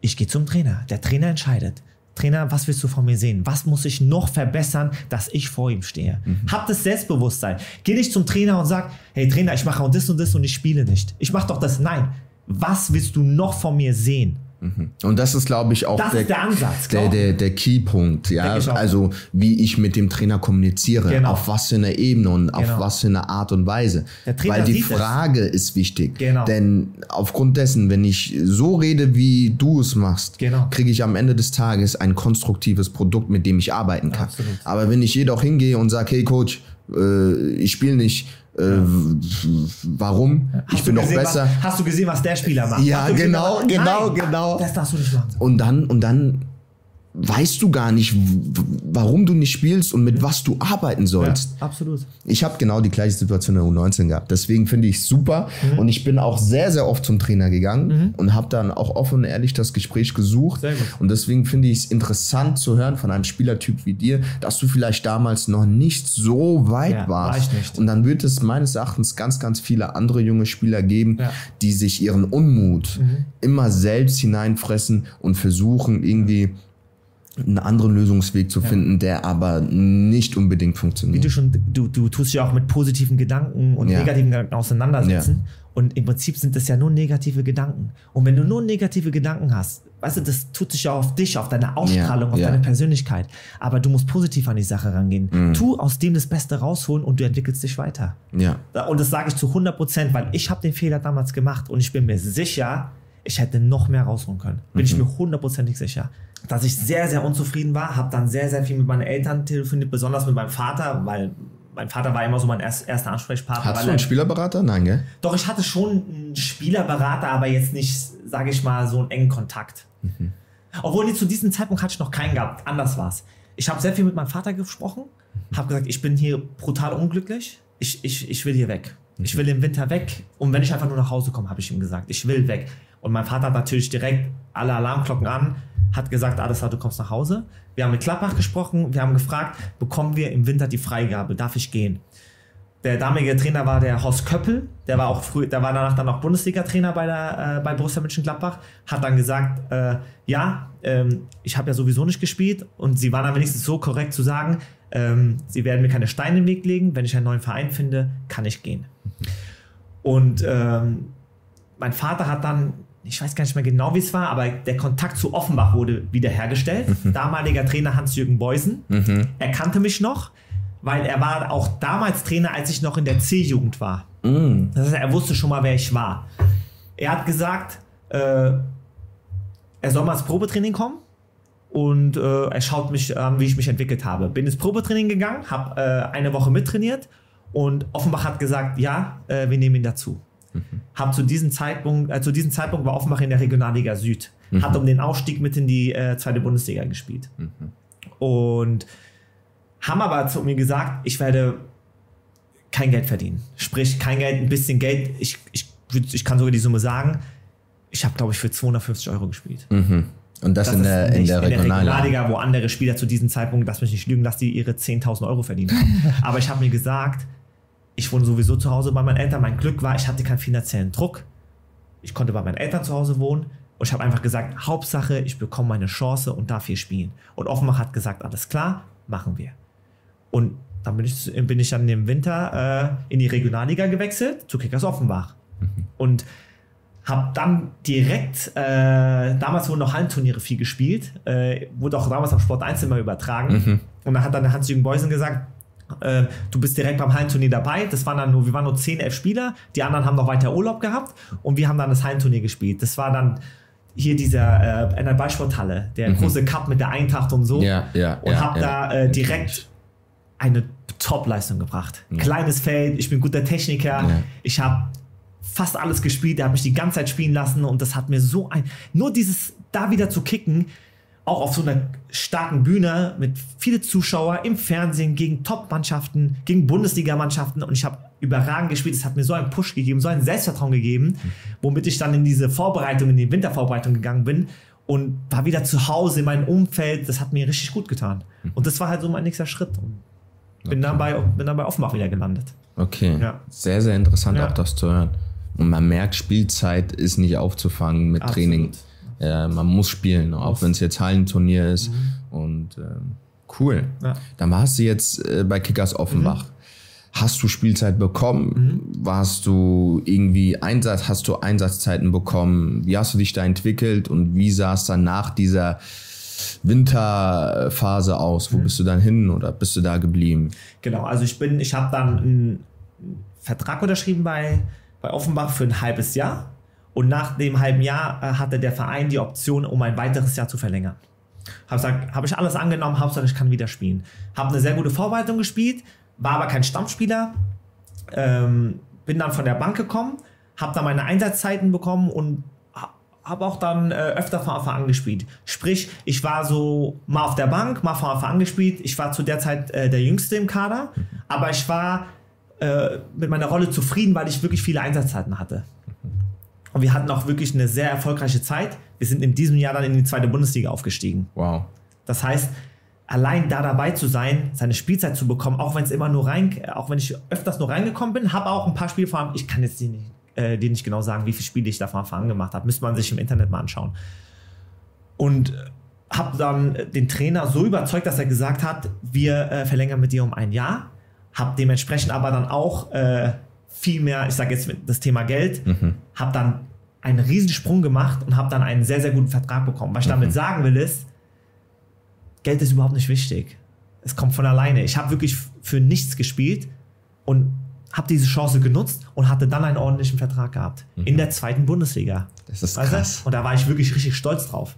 ich gehe zum Trainer. Der Trainer entscheidet. Trainer, was willst du von mir sehen? Was muss ich noch verbessern, dass ich vor ihm stehe? Mhm. Hab das Selbstbewusstsein. Geh nicht zum Trainer und sag, hey Trainer, ich mache auch das und das und ich spiele nicht. Ich mache doch das. Nein. Was willst du noch von mir sehen? Mhm. Und das ist, glaube ich, auch der, der, Ansatz, der, der, der Keypunkt, ja. Also wie ich mit dem Trainer kommuniziere, genau. auf was für eine Ebene und genau. auf was für eine Art und Weise. Weil die Frage es. ist wichtig. Genau. Denn aufgrund dessen, wenn ich so rede, wie du es machst, genau. kriege ich am Ende des Tages ein konstruktives Produkt, mit dem ich arbeiten kann. Absolut. Aber wenn ich jedoch hingehe und sage, hey Coach, äh, ich spiele nicht äh, warum? Hast ich bin noch besser. Was, hast du gesehen, was der Spieler macht? Ja, genau, genau, genau. Das darfst du nicht machen. Und dann, und dann weißt du gar nicht, warum du nicht spielst und mit was du arbeiten sollst. Ja, absolut. Ich habe genau die gleiche Situation in der U19 gehabt. Deswegen finde ich es super mhm. und ich bin auch sehr, sehr oft zum Trainer gegangen mhm. und habe dann auch offen und ehrlich das Gespräch gesucht. Sehr gut. Und deswegen finde ich es interessant zu hören von einem Spielertyp wie dir, dass du vielleicht damals noch nicht so weit ja, warst. War nicht. Und dann wird es meines Erachtens ganz, ganz viele andere junge Spieler geben, ja. die sich ihren Unmut mhm. immer selbst hineinfressen und versuchen irgendwie einen anderen Lösungsweg zu finden, ja. der aber nicht unbedingt funktioniert. Wie du schon, du, du tust ja auch mit positiven Gedanken und ja. negativen Gedanken auseinandersetzen. Ja. Und im Prinzip sind das ja nur negative Gedanken. Und wenn du nur negative Gedanken hast, weißt du, das tut sich ja auf dich, auf deine Ausstrahlung, auf deine Persönlichkeit. Aber du musst positiv an die Sache rangehen. Mhm. Tu aus dem das Beste rausholen und du entwickelst dich weiter. Ja. Und das sage ich zu 100 Prozent, weil ich habe den Fehler damals gemacht und ich bin mir sicher, ich hätte noch mehr rausholen können. Bin mhm. ich mir hundertprozentig sicher dass ich sehr, sehr unzufrieden war, habe dann sehr, sehr viel mit meinen Eltern telefoniert, besonders mit meinem Vater, weil mein Vater war immer so mein erster Ansprechpartner. Hattest du einen Spielerberater? Nein, gell? Doch, ich hatte schon einen Spielerberater, aber jetzt nicht, sage ich mal, so einen engen Kontakt. Mhm. Obwohl, zu diesem Zeitpunkt hatte ich noch keinen gehabt. Anders war es. Ich habe sehr viel mit meinem Vater gesprochen, habe gesagt, ich bin hier brutal unglücklich. Ich, ich, ich will hier weg. Mhm. Ich will im Winter weg. Und wenn ich einfach nur nach Hause komme, habe ich ihm gesagt, ich will weg. Und mein Vater hat natürlich direkt alle Alarmglocken an hat gesagt, klar, du kommst nach Hause. Wir haben mit Klappbach gesprochen, wir haben gefragt, bekommen wir im Winter die Freigabe, darf ich gehen? Der damalige Trainer war der Horst Köppel, der war auch früh, der war danach dann auch Bundesliga-Trainer bei, der, äh, bei Borussia Mönchengladbach, hat dann gesagt, äh, ja, ähm, ich habe ja sowieso nicht gespielt und sie waren dann wenigstens so korrekt zu sagen, ähm, sie werden mir keine Steine im Weg legen, wenn ich einen neuen Verein finde, kann ich gehen. Und ähm, mein Vater hat dann ich weiß gar nicht mehr genau, wie es war, aber der Kontakt zu Offenbach wurde wiederhergestellt. Mhm. Damaliger Trainer Hans-Jürgen Beusen. Mhm. Er kannte mich noch, weil er war auch damals Trainer, als ich noch in der C-Jugend war. Mhm. Das heißt, er wusste schon mal, wer ich war. Er hat gesagt, äh, er soll mal ins Probetraining kommen und äh, er schaut mich an, wie ich mich entwickelt habe. Bin ins Probetraining gegangen, habe äh, eine Woche mittrainiert und Offenbach hat gesagt, ja, äh, wir nehmen ihn dazu. Mhm. Hab zu diesem Zeitpunkt, äh, zu diesem Zeitpunkt war Offenbach in der Regionalliga Süd. Mhm. Hat um den Aufstieg mit in die äh, zweite Bundesliga gespielt. Mhm. Und haben aber zu mir gesagt, ich werde kein Geld verdienen. Sprich, kein Geld, ein bisschen Geld. Ich, ich, ich kann sogar die Summe sagen. Ich habe, glaube ich, für 250 Euro gespielt. Mhm. Und das, das in, der, in, der, in der Regionalliga, wo andere Spieler zu diesem Zeitpunkt, lass mich nicht lügen, dass die ihre 10.000 Euro verdient haben. aber ich habe mir gesagt, ich wohne sowieso zu Hause bei meinen Eltern. Mein Glück war, ich hatte keinen finanziellen Druck. Ich konnte bei meinen Eltern zu Hause wohnen. Und ich habe einfach gesagt, Hauptsache, ich bekomme meine Chance und darf hier spielen. Und Offenbach hat gesagt, alles klar, machen wir. Und dann bin ich, bin ich dann im Winter äh, in die Regionalliga gewechselt, zu Kickers Offenbach. Und habe dann direkt, äh, damals wurden noch Hallenturniere viel gespielt, äh, wurde auch damals auf Sport 1 immer übertragen. Und dann hat dann Hans-Jürgen Beusen gesagt, äh, du bist direkt beim Hallenturnier dabei. Das waren dann nur, wir waren nur 10, 11 Spieler, die anderen haben noch weiter Urlaub gehabt und wir haben dann das Hallenturnier gespielt. Das war dann hier dieser äh, in der Ballsporthalle, der große Cup mit der Eintracht und so. Ja, ja, Und ja, habe ja. da äh, direkt eine Top-Leistung gebracht. Kleines Feld, ich bin guter Techniker, Ja. ich habe fast alles gespielt, der hat mich die ganze Zeit spielen lassen und das hat mir so ein, nur dieses da wieder zu kicken, auch auf so einer starken Bühne mit viele Zuschauer im Fernsehen gegen Top-Mannschaften, gegen Bundesligamannschaften und ich habe überragend gespielt. Es hat mir so einen Push gegeben, so ein Selbstvertrauen gegeben, womit ich dann in diese Vorbereitung, in die Wintervorbereitung gegangen bin und war wieder zu Hause in meinem Umfeld. Das hat mir richtig gut getan. Und das war halt so mein nächster Schritt. Und bin, dann, bei, bin dann bei Offenbach wieder gelandet. Okay. Ja. Sehr, sehr interessant Ja. auch das zu hören. Und man merkt, Spielzeit ist nicht aufzufangen mit Absolut. Training. Ja, man muss spielen, auch wenn es jetzt Hallenturnier ist. Und ähm, cool. Ja. Dann warst du jetzt äh, bei Kickers Offenbach. Hast du Spielzeit bekommen? Warst du irgendwie Einsatz, hast du Einsatzzeiten bekommen? Wie hast du dich da entwickelt und wie sah es dann nach dieser Winterphase aus? Wo bist du dann hin oder bist du da geblieben? Genau, also ich bin, ich habe dann einen Vertrag unterschrieben bei, bei Offenbach für ein halbes Jahr. Und nach dem halben Jahr äh, hatte der Verein die Option, um ein weiteres Jahr zu verlängern. Habe gesagt, ich alles angenommen, Hauptsache ich kann wieder spielen. Habe eine sehr gute Vorbereitung gespielt, war aber kein Stammspieler. Ähm, bin dann von der Bank gekommen, habe dann meine Einsatzzeiten bekommen und habe auch dann äh, öfter von Anfang an gespielt. Sprich, ich war so mal auf der Bank, mal von Anfang an gespielt. Ich war zu der Zeit äh, der Jüngste im Kader, aber ich war äh, mit meiner Rolle zufrieden, weil ich wirklich viele Einsatzzeiten hatte. Und wir hatten auch wirklich eine sehr erfolgreiche Zeit. Wir sind in diesem Jahr dann in die zweite Bundesliga aufgestiegen. Wow. Das heißt, allein da dabei zu sein, seine Spielzeit zu bekommen, auch wenn es immer nur rein, auch wenn ich öfters nur reingekommen bin, habe auch ein paar Spiele vor allem, ich kann jetzt die nicht, äh, die nicht genau sagen, wie viele Spiele ich da von Anfang an gemacht habe, müsste man sich im Internet mal anschauen. Und habe dann den Trainer so überzeugt, dass er gesagt hat, wir äh, verlängern mit dir um ein Jahr, habe dementsprechend aber dann auch äh, viel mehr, ich sage jetzt das Thema Geld, habe dann einen Riesensprung gemacht und habe dann einen sehr, sehr guten Vertrag bekommen. Was ich damit sagen will ist, Geld ist überhaupt nicht wichtig. Es kommt von alleine. Ich habe wirklich für nichts gespielt und habe diese Chance genutzt und hatte dann einen ordentlichen Vertrag gehabt. In der zweiten Bundesliga. Das ist krass. Und da war ich wirklich richtig stolz drauf.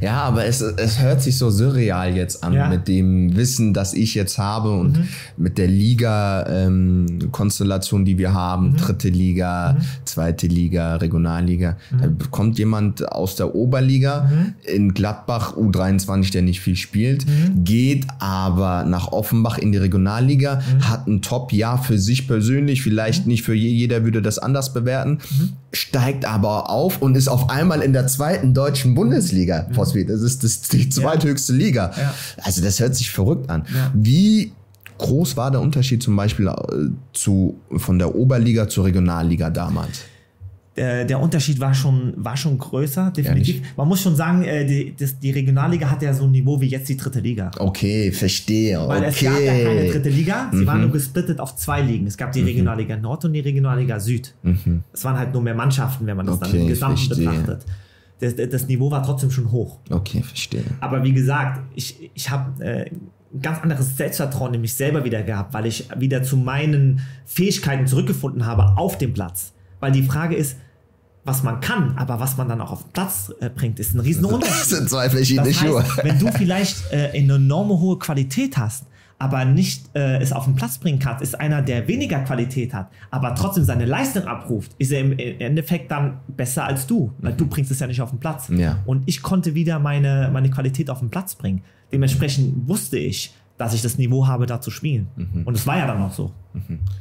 Ja, aber es, es hört sich so surreal jetzt an Ja. Mhm. mit dem Wissen, das ich jetzt habe und mit der Liga-Konstellation, die wir Mhm. haben, dritte Liga, zweite Liga, Regionalliga. Mhm. Da kommt jemand aus der Oberliga in Gladbach U23, der nicht viel spielt, Mhm. geht aber nach Offenbach in die Regionalliga, Mhm. hat ein Top-Jahr für sich persönlich, vielleicht nicht für je, jeder würde das anders bewerten, Mhm. steigt aber auf und ist auf einmal in der zweiten deutschen Bundesliga. Das ist das, die zweithöchste Liga. Mhm. Ja. Also das hört sich verrückt an. Ja. Wie groß war der Unterschied zum Beispiel äh, zu, von der Oberliga zur Regionalliga damals? Der, Unterschied war schon, war schon größer, definitiv. Man muss schon sagen, äh, die, das, die Regionalliga hat ja so ein Niveau wie jetzt die dritte Liga. Okay, verstehe. Weil es gab ja keine okay. dritte Liga, sie waren nur gesplittet auf zwei Ligen. Es gab die Regionalliga Nord und die Regionalliga Süd. Es waren halt nur mehr Mannschaften, wenn man das dann Okay, im Gesamten verstehe. betrachtet. Das, das Niveau war trotzdem schon hoch. Okay, verstehe. Aber wie gesagt, ich, ich habe äh, ein ganz anderes Selbstvertrauen in mich selber wieder gehabt, weil ich wieder zu meinen Fähigkeiten zurückgefunden habe auf dem Platz. Weil die Frage ist, was man kann, aber was man dann auch auf den Platz äh, bringt, ist ein riesen Das Unterschied. sind zwei verschiedene Das Schuhe. heißt, wenn du vielleicht äh, eine enorme hohe Qualität hast, aber nicht äh, es auf den Platz bringen kannst, ist einer, der weniger Qualität hat, aber trotzdem seine Leistung abruft, ist er im Endeffekt dann besser als du, weil du bringst es ja nicht auf den Platz. Ja. Und ich konnte wieder meine, meine Qualität auf den Platz bringen. Dementsprechend wusste ich, dass ich das Niveau habe, da zu spielen. Und es war ja dann auch so.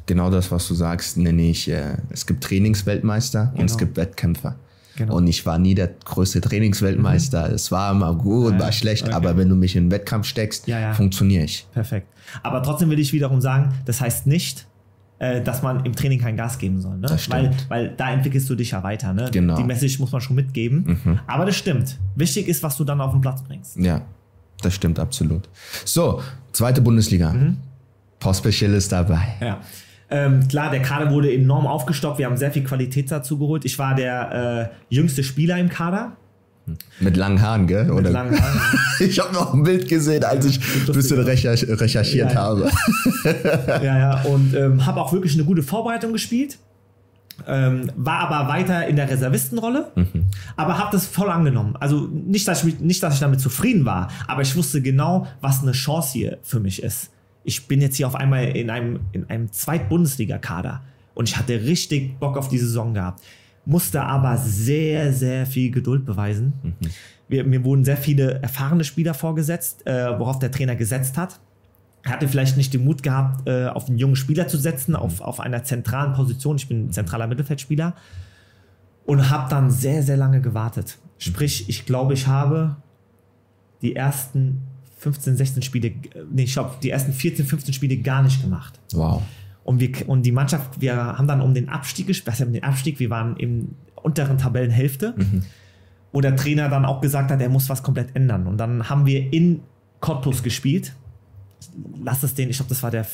Genau das, was du sagst, nenne ich, äh, es gibt Trainingsweltmeister und es Genau. gibt Wettkämpfer. Genau. Und ich war nie der größte Trainingsweltmeister. Es war immer gut, Ja, war schlecht, okay. aber wenn du mich in einen Wettkampf steckst, Ja, ja. funktioniere ich. Perfekt. Aber trotzdem will ich wiederum sagen, das heißt nicht, äh, dass man im Training kein Gas geben soll. Ne? Das stimmt. Weil, weil da entwickelst du dich ja weiter. Ne? Genau. Mhm. Die Message muss man schon mitgeben. Aber das stimmt. Wichtig ist, was du dann auf den Platz bringst. Ja, das stimmt absolut. So, zweite Bundesliga. Pospischil ist dabei. Ja. Ähm, klar, der Kader wurde enorm aufgestockt. Wir haben sehr viel Qualität dazu geholt. Ich war der äh, jüngste Spieler im Kader. Mit langen Haaren, gell? Mit langen Haaren. ich habe noch ein Bild gesehen, als ich ein bisschen recherch recherchiert Ja, ja. habe. ja, ja. Und ähm, habe auch wirklich eine gute Vorbereitung gespielt. Ähm, war aber weiter in der Reservistenrolle, aber habe das voll angenommen. Also nicht dass, ich, nicht, dass ich damit zufrieden war, aber ich wusste genau, was eine Chance hier für mich ist. Ich bin jetzt hier auf einmal in einem, in einem Zweit-Bundesliga-Kader und ich hatte richtig Bock auf die Saison gehabt. Musste aber sehr, sehr viel Geduld beweisen. Wir, mir wurden sehr viele erfahrene Spieler vorgesetzt, äh, worauf der Trainer gesetzt hat. Er hatte vielleicht nicht den Mut gehabt, äh, auf einen jungen Spieler zu setzen, auf, auf einer zentralen Position. Ich bin ein zentraler Mittelfeldspieler und habe dann sehr, sehr lange gewartet. Sprich, ich glaube, ich habe die ersten 15, 16 Spiele, nee, ich glaube, die ersten 14, 15 Spiele gar nicht gemacht. Wow. Und, wir, und die Mannschaft, wir haben dann um den Abstieg gespielt, um den Abstieg, wir waren im unteren Tabellenhälfte, wo der Trainer dann auch gesagt hat, er muss was komplett ändern. Und dann haben wir in Cottbus gespielt. Lass es den, ich glaube, das war der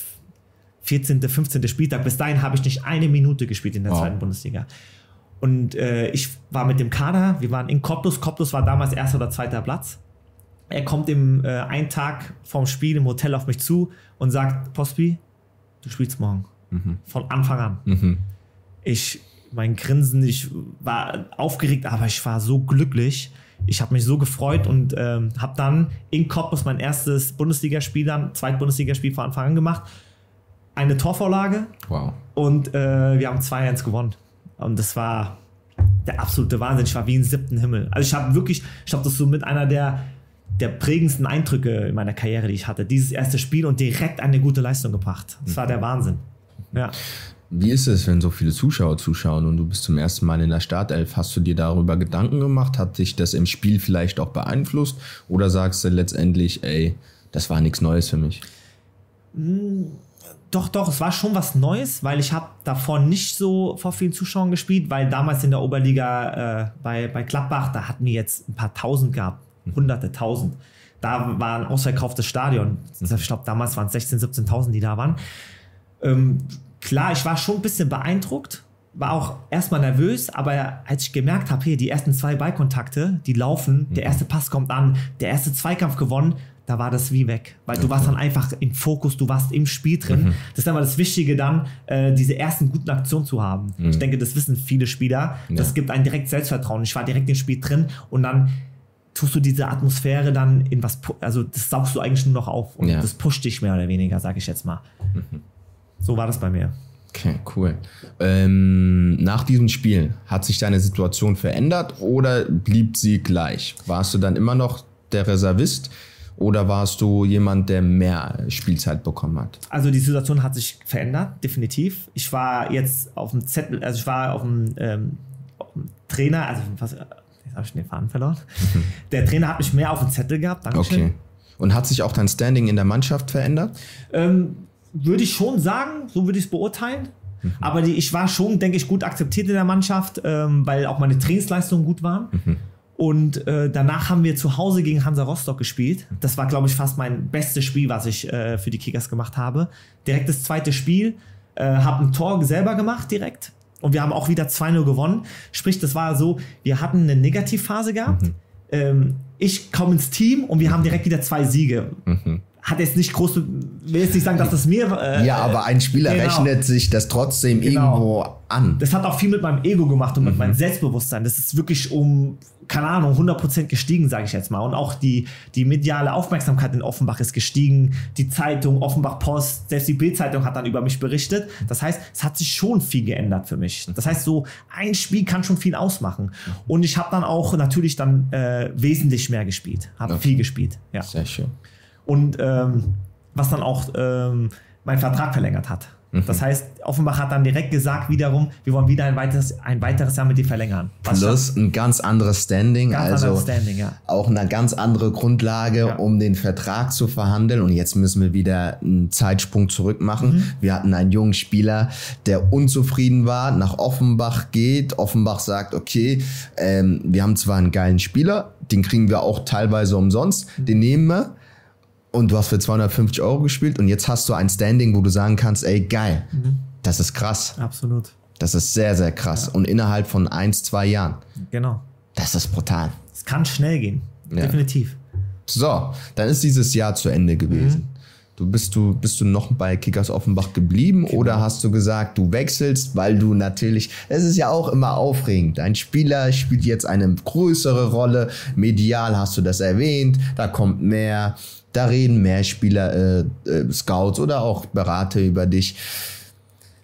14., 15. Spieltag. Bis dahin habe ich nicht eine Minute gespielt in der Wow. zweiten Bundesliga. Und äh, ich war mit dem Kader, wir waren in Cottbus. Cottbus war damals erster oder zweiter Platz. Er kommt im äh, einen Tag vorm Spiel im Hotel auf mich zu und sagt, Pospi, du spielst morgen. Von Anfang an. Ich, mein Grinsen, ich war aufgeregt, aber ich war so glücklich. Ich habe mich so gefreut und ähm, habe dann in Cottbus mein erstes Bundesligaspiel, dann Zweit-Bundesligaspiel von Anfang an gemacht. Eine Torvorlage Wow. und äh, wir haben 2-1 gewonnen. Und das war der absolute Wahnsinn. Ich war wie im siebten Himmel. Also ich habe wirklich, ich glaube, das ist so mit einer der, der prägendsten Eindrücke in meiner Karriere, die ich hatte. Dieses erste Spiel und direkt eine gute Leistung gebracht. Das war der Wahnsinn. Ja. Wie ist es, wenn so viele Zuschauer zuschauen und du bist zum ersten Mal in der Startelf? Hast du dir darüber Gedanken gemacht? Hat dich das im Spiel vielleicht auch beeinflusst? Oder sagst du letztendlich, ey, das war nichts Neues für mich? Doch, doch, es war schon was Neues, weil ich habe davor nicht so vor vielen Zuschauern gespielt, weil damals in der Oberliga äh, bei, bei Gladbach, da hatten wir jetzt ein paar Tausend gehabt, hunderte Tausend. Da war ein ausverkauftes Stadion. Ich glaube, damals waren es 16.000, 17.000, die da waren. Ähm, klar, ich war schon ein bisschen beeindruckt, war auch erstmal nervös, aber als ich gemerkt habe, hier, die ersten zwei Ballkontakte, die laufen, der erste Pass kommt an, der erste Zweikampf gewonnen, da war das wie weg. Weil du warst dann einfach im Fokus, du warst im Spiel drin. Das ist aber das Wichtige dann, äh, diese ersten guten Aktionen zu haben. Ich denke, das wissen viele Spieler. Das Ja. gibt einen direkt Selbstvertrauen. Ich war direkt im Spiel drin und dann tust du diese Atmosphäre dann in was, also das saugst du eigentlich nur noch auf und Ja. das pusht dich mehr oder weniger, sage ich jetzt mal. So war das bei mir. Okay, cool. Ähm, nach diesem Spiel, hat sich deine Situation verändert oder blieb sie gleich? Warst du dann immer noch der Reservist oder warst du jemand, der mehr Spielzeit bekommen hat? Also die Situation hat sich verändert, definitiv. Ich war jetzt auf dem Zettel, also ich war auf dem, ähm, auf dem Trainer, also was, jetzt habe ich den Faden verloren. Der Trainer hat mich mehr auf dem Zettel gehabt, Dankeschön. Okay. Und hat sich auch dein Standing in der Mannschaft verändert? Ähm, würde ich schon sagen, so würde ich es beurteilen. Aber die, ich war schon, denke ich, gut akzeptiert in der Mannschaft, ähm, weil auch meine Trainingsleistungen gut waren. Und äh, danach haben wir zu Hause gegen Hansa Rostock gespielt. Das war, glaube ich, fast mein bestes Spiel, was ich äh, für die Kickers gemacht habe. Direkt das zweite Spiel, äh, habe ein Tor selber gemacht direkt. Und wir haben auch wieder 2-0 gewonnen. Sprich, das war so, wir hatten eine Negativphase gehabt. Ähm, ich komme ins Team und wir haben direkt wieder zwei Siege. Hat jetzt nicht groß, will jetzt nicht sagen, dass das mir. Äh, Ja, aber ein Spieler genau. rechnet sich das trotzdem Genau. irgendwo an. das hat auch viel mit meinem Ego gemacht und mit meinem Selbstbewusstsein. Das ist wirklich um, keine Ahnung, 100% gestiegen, sage ich jetzt mal. Und auch die, die mediale Aufmerksamkeit in Offenbach ist gestiegen. Die Zeitung, Offenbach Post, selbst die Bild-Zeitung hat dann über mich berichtet. Das heißt, es hat sich schon viel geändert für mich. Das heißt, so ein Spiel kann schon viel ausmachen. Und ich habe dann auch natürlich dann äh, wesentlich mehr gespielt. Habe viel gespielt, ja. Sehr schön. Und ähm, was dann auch ähm, meinen Vertrag verlängert hat. Mhm. Das heißt, Offenbach hat dann direkt gesagt, wiederum, wir wollen wieder ein weiteres, ein weiteres Jahr mit dir verlängern. Was Plus ein ganz anderes Standing, Ganz also anderes Standing, ja. auch eine ganz andere Grundlage, Ja. um den Vertrag zu verhandeln. Und jetzt müssen wir wieder einen Zeitsprung zurück machen. Mhm. Wir hatten einen jungen Spieler, der unzufrieden war, nach Offenbach geht. Offenbach sagt, okay, ähm, wir haben zwar einen geilen Spieler, den kriegen wir auch teilweise umsonst, den nehmen wir. Und du hast für 250 Euro gespielt und jetzt hast du ein Standing, wo du sagen kannst, ey, geil, Mhm. das ist krass. Absolut. Das ist sehr, sehr krass. Und innerhalb von eins, zwei Jahren. Genau. Das ist brutal. Es kann schnell gehen. Ja. Definitiv. So, dann ist dieses Jahr zu Ende gewesen. Mhm. Du bist du bist du noch bei Kickers Offenbach geblieben Genau. oder hast du gesagt, du wechselst, weil du natürlich, es ist ja auch immer aufregend. Ein Spieler spielt jetzt eine größere Rolle. Medial hast du das erwähnt, da kommt mehr, da reden mehr Spieler, äh, äh, Scouts oder auch Berater über dich.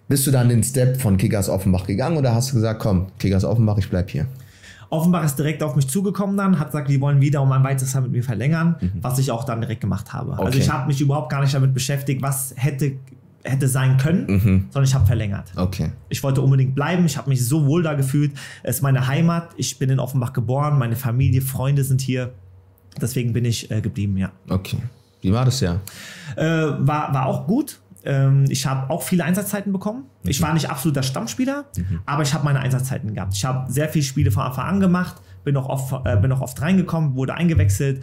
Bist du dann den Step von Kickers Offenbach gegangen oder hast du gesagt, komm, Kickers Offenbach, ich bleib hier? Offenbach ist direkt auf mich zugekommen dann, hat gesagt, die wollen wieder um ein weiteres Jahr mit mir verlängern, was ich auch dann direkt gemacht habe. Also Mhm. Okay. ich habe mich überhaupt gar nicht damit beschäftigt, was hätte, hätte sein können, Mhm. sondern ich habe verlängert. Okay. Ich wollte unbedingt bleiben, ich habe mich so wohl da gefühlt. Es ist meine Heimat, ich bin in Offenbach geboren, meine Familie, Freunde sind hier. Deswegen bin ich äh, geblieben, ja. Okay. Wie war das Jahr? Äh, war, war auch gut. Ähm, ich habe auch viele Einsatzzeiten bekommen. Ich war nicht absoluter Stammspieler, aber ich habe meine Einsatzzeiten gehabt. Ich habe sehr viele Spiele von Anfang an gemacht, bin auch oft, äh, bin auch oft reingekommen, wurde eingewechselt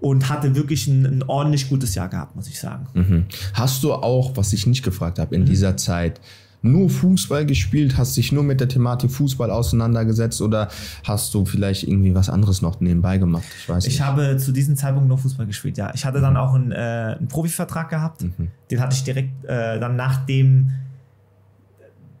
und hatte wirklich ein, ein ordentlich gutes Jahr gehabt, muss ich sagen. Mhm. Hast du auch, was ich nicht gefragt habe, in Mhm. dieser Zeit nur Fußball gespielt? Hast dich nur mit der Thematik Fußball auseinandergesetzt oder hast du vielleicht irgendwie was anderes noch nebenbei gemacht? Ich weiß Ich nicht. habe zu diesem Zeitpunkt nur Fußball gespielt, ja. Ich hatte dann auch einen, äh, einen Profivertrag gehabt. Mhm. Den hatte ich direkt äh, dann nachdem,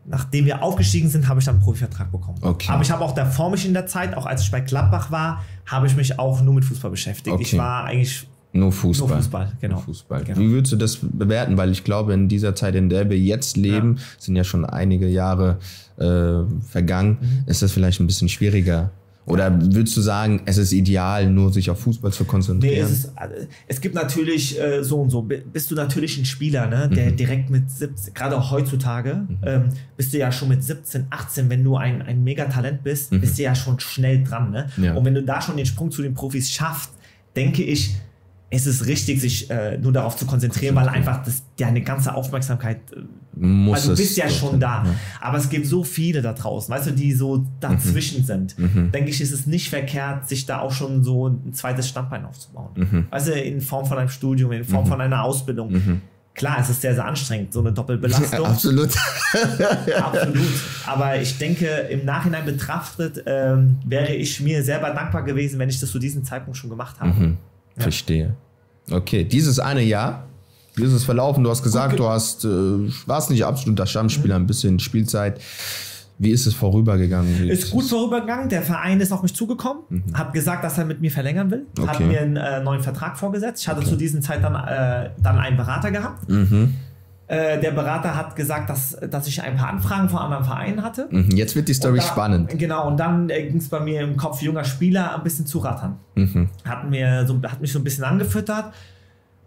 nachdem wir aufgestiegen sind, habe ich dann einen Profivertrag bekommen. Okay. Aber ich habe auch davor mich in der Zeit, auch als ich bei Gladbach war, habe ich mich auch nur mit Fußball beschäftigt. Ich Okay. war eigentlich Nur Fußball. nur Fußball, genau. Nur Fußball. Genau. Wie würdest du das bewerten? Weil ich glaube, in dieser Zeit, in der wir jetzt leben, sind ja schon einige Jahre äh, vergangen, Mhm. ist das vielleicht ein bisschen schwieriger. Oder würdest du sagen, es ist ideal, nur sich auf Fußball zu Nee, konzentrieren? es, ist, äh, es gibt natürlich äh, so und so. Bist du natürlich ein Spieler, ne, der Mhm. direkt mit 17, gerade heutzutage, ähm, bist du ja schon mit 17, 18, wenn du ein, ein Megatalent bist, bist du ja schon schnell dran. Ne? Mhm. Ja. Und wenn du da schon den Sprung zu den Profis schaffst, denke ich, es ist richtig, sich äh, nur darauf zu konzentrieren, weil einfach das, deine ganze Aufmerksamkeit äh, Muss weil du bist ja schon da. ja. Aber es gibt so viele da draußen, weißt du, die so dazwischen Mhm. sind. Denke ich, ist es nicht verkehrt, sich da auch schon so ein zweites Standbein aufzubauen. Mhm. Weißt du, in Form von einem Studium, in Form von einer Ausbildung. Klar, es ist sehr, sehr anstrengend, so eine Doppelbelastung. Absolut. Absolut. Aber ich denke, im Nachhinein betrachtet, ähm, wäre ich mir selber dankbar gewesen, wenn ich das zu diesem Zeitpunkt schon gemacht habe. Mhm. Verstehe. Okay, dieses eine Jahr, wie ist es verlaufen? Du hast gesagt, ge- du hast, äh, warst nicht absoluter Stammspieler, ein bisschen Spielzeit. Wie ist es vorübergegangen? Ist gut vorübergegangen. Der Verein ist auf mich zugekommen, hat gesagt, dass er mit mir verlängern will, hat Mhm. Okay. mir einen äh, neuen Vertrag vorgesetzt. Ich hatte zu diesem Zeit dann, äh, dann einen Berater gehabt. Mhm. Äh, der Berater hat gesagt, dass, dass ich ein paar Anfragen von anderen Vereinen hatte. Mhm, Jetzt wird die Story da- spannend. Genau, und dann äh, ging es bei mir im Kopf junger Spieler ein bisschen zu rattern. Mhm. Hat, mir so, hat mich so ein bisschen angefüttert.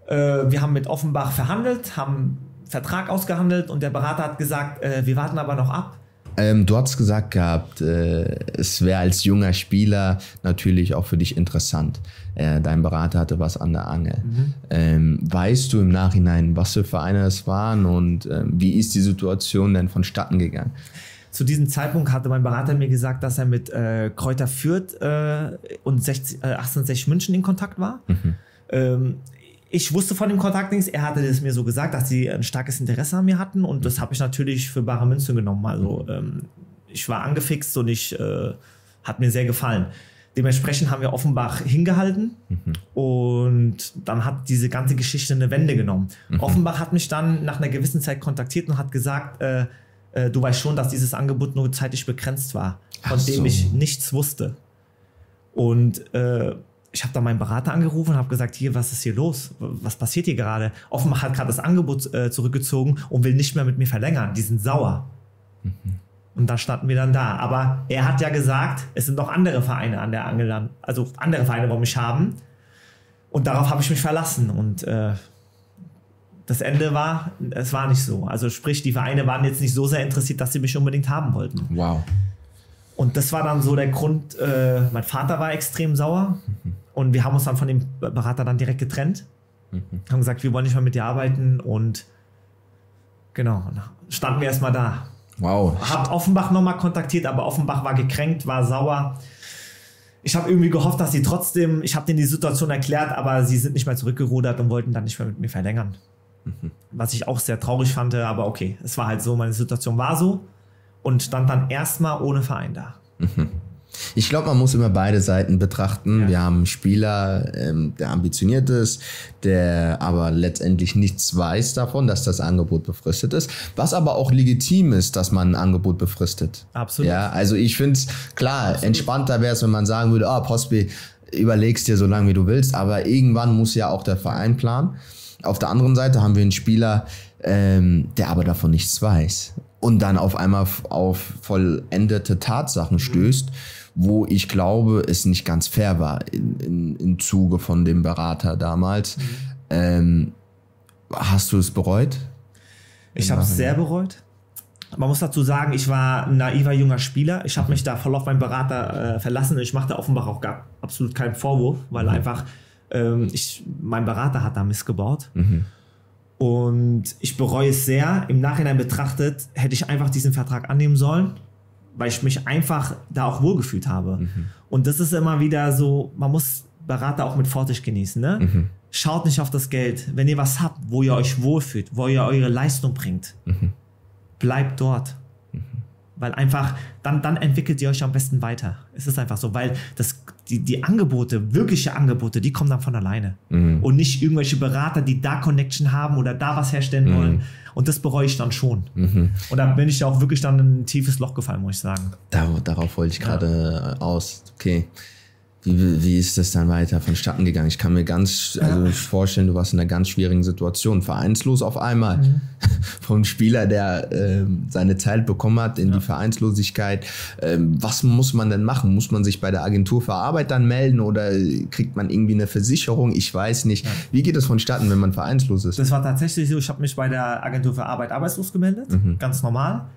Äh, wir haben mit Offenbach verhandelt, haben einen Vertrag ausgehandelt und der Berater hat gesagt, äh, wir warten aber noch ab. Ähm, du hast gesagt gehabt, äh, es wäre als junger Spieler natürlich auch für dich interessant. Äh, dein Berater hatte was an der Angel. Ähm, weißt du im Nachhinein, was für Vereine es waren und ähm, wie ist die Situation denn vonstatten gegangen? Zu diesem Zeitpunkt hatte mein Berater mir gesagt, dass er mit äh, Kräuter Fürth äh, und 60, äh, 1860 München in Kontakt war. Ähm, ich wusste von dem Kontaktdings, er hatte es mir so gesagt, dass sie ein starkes Interesse an mir hatten und das habe ich natürlich für bare Münze genommen. Also ähm, ich war angefixt und ich äh, hat mir sehr gefallen. Dementsprechend haben wir Offenbach hingehalten und dann hat diese ganze Geschichte eine Wende genommen. Offenbach hat mich dann nach einer gewissen Zeit kontaktiert und hat gesagt, äh, äh, du weißt schon, dass dieses Angebot nur zeitlich begrenzt war, von Ach dem so. ich nichts wusste. Und äh, ich habe dann meinen Berater angerufen und habe gesagt, hier, was ist hier los? Was passiert hier gerade? Offenbach hat gerade das Angebot äh, zurückgezogen und will nicht mehr mit mir verlängern. Die sind sauer. Und da standen wir dann da. Aber er hat ja gesagt, es sind noch andere Vereine an der Angel, an- also andere Vereine wollen mich haben. Und darauf habe ich mich verlassen. Und äh, das Ende war, es war nicht so. Also sprich, die Vereine waren jetzt nicht so sehr interessiert, dass sie mich unbedingt haben wollten. Wow. Und das war dann so der Grund, äh, mein Vater war extrem sauer und wir haben uns dann von dem Berater dann direkt getrennt. Haben gesagt, wir wollen nicht mehr mit dir arbeiten und genau, standen wir erstmal da. Wow. Hab Offenbach nochmal kontaktiert, aber Offenbach war gekränkt, war sauer. ich habe irgendwie gehofft, dass sie trotzdem, ich habe denen die Situation erklärt, aber sie sind nicht mehr zurückgerudert und wollten dann nicht mehr mit mir verlängern. Mhm. Was ich auch sehr traurig fand, aber okay, es war halt so, meine Situation war so und stand dann erstmal ohne Verein da. Mhm. Ich glaube, man muss immer beide Seiten betrachten. Ja. Wir haben einen Spieler, ähm, der ambitioniert ist, der aber letztendlich nichts weiß davon, dass das Angebot befristet ist, was aber auch legitim ist, dass man ein Angebot befristet. Absolut. Ja, also ich finde es klar, Absolut. entspannter wäre es, wenn man sagen würde, ah, oh, Postby, überlegst dir so lange, wie du willst, aber irgendwann muss ja auch der Verein planen. Auf der anderen Seite haben wir einen Spieler, ähm, der aber davon nichts weiß und dann auf einmal auf vollendete Tatsachen stößt. Mhm wo ich glaube, es nicht ganz fair war in, in, im Zuge von dem Berater damals. Mhm. Ähm, hast du es bereut? Ich habe es sehr bereut. Man muss dazu sagen, ich war ein naiver junger Spieler. Ich habe mich da voll auf meinen Berater äh, verlassen und ich machte Offenbach auch gar absolut keinen Vorwurf, weil mhm. einfach ähm, ich, mein Berater hat da missgebaut. Mhm. Und ich bereue es sehr. Im Nachhinein betrachtet hätte ich einfach diesen Vertrag annehmen sollen weil ich mich einfach da auch wohlgefühlt habe. Mhm. Und das ist immer wieder so, man muss Berater auch mit Vorsicht genießen. Ne? Mhm. Schaut nicht auf das Geld. Wenn ihr was habt, wo ihr euch wohlfühlt, wo ihr eure Leistung bringt, mhm. bleibt dort. Weil einfach, dann, dann entwickelt ihr euch am besten weiter. Es ist einfach so, weil das, die, die Angebote, wirkliche Angebote, die kommen dann von alleine. Mhm. Und nicht irgendwelche Berater, die da Connection haben oder da was herstellen mhm. wollen. Und das bereue ich dann schon. Mhm. Und da bin ich ja auch wirklich dann in ein tiefes Loch gefallen, muss ich sagen. Da, darauf wollte ich gerade ja. aus. Okay. Wie, wie ist das dann weiter vonstatten gegangen? Ich kann mir ganz also ja. vorstellen, du warst in einer ganz schwierigen Situation, vereinslos auf einmal. Mhm. Vom Spieler, der äh, seine Zeit bekommen hat in ja. die Vereinslosigkeit. Ähm, was muss man denn machen? Muss man sich bei der Agentur für Arbeit dann melden oder kriegt man irgendwie eine Versicherung? Ich weiß nicht. Ja. Wie geht das vonstatten, wenn man vereinslos ist? Das war tatsächlich so, ich habe mich bei der Agentur für Arbeit arbeitslos gemeldet, mhm. ganz normal.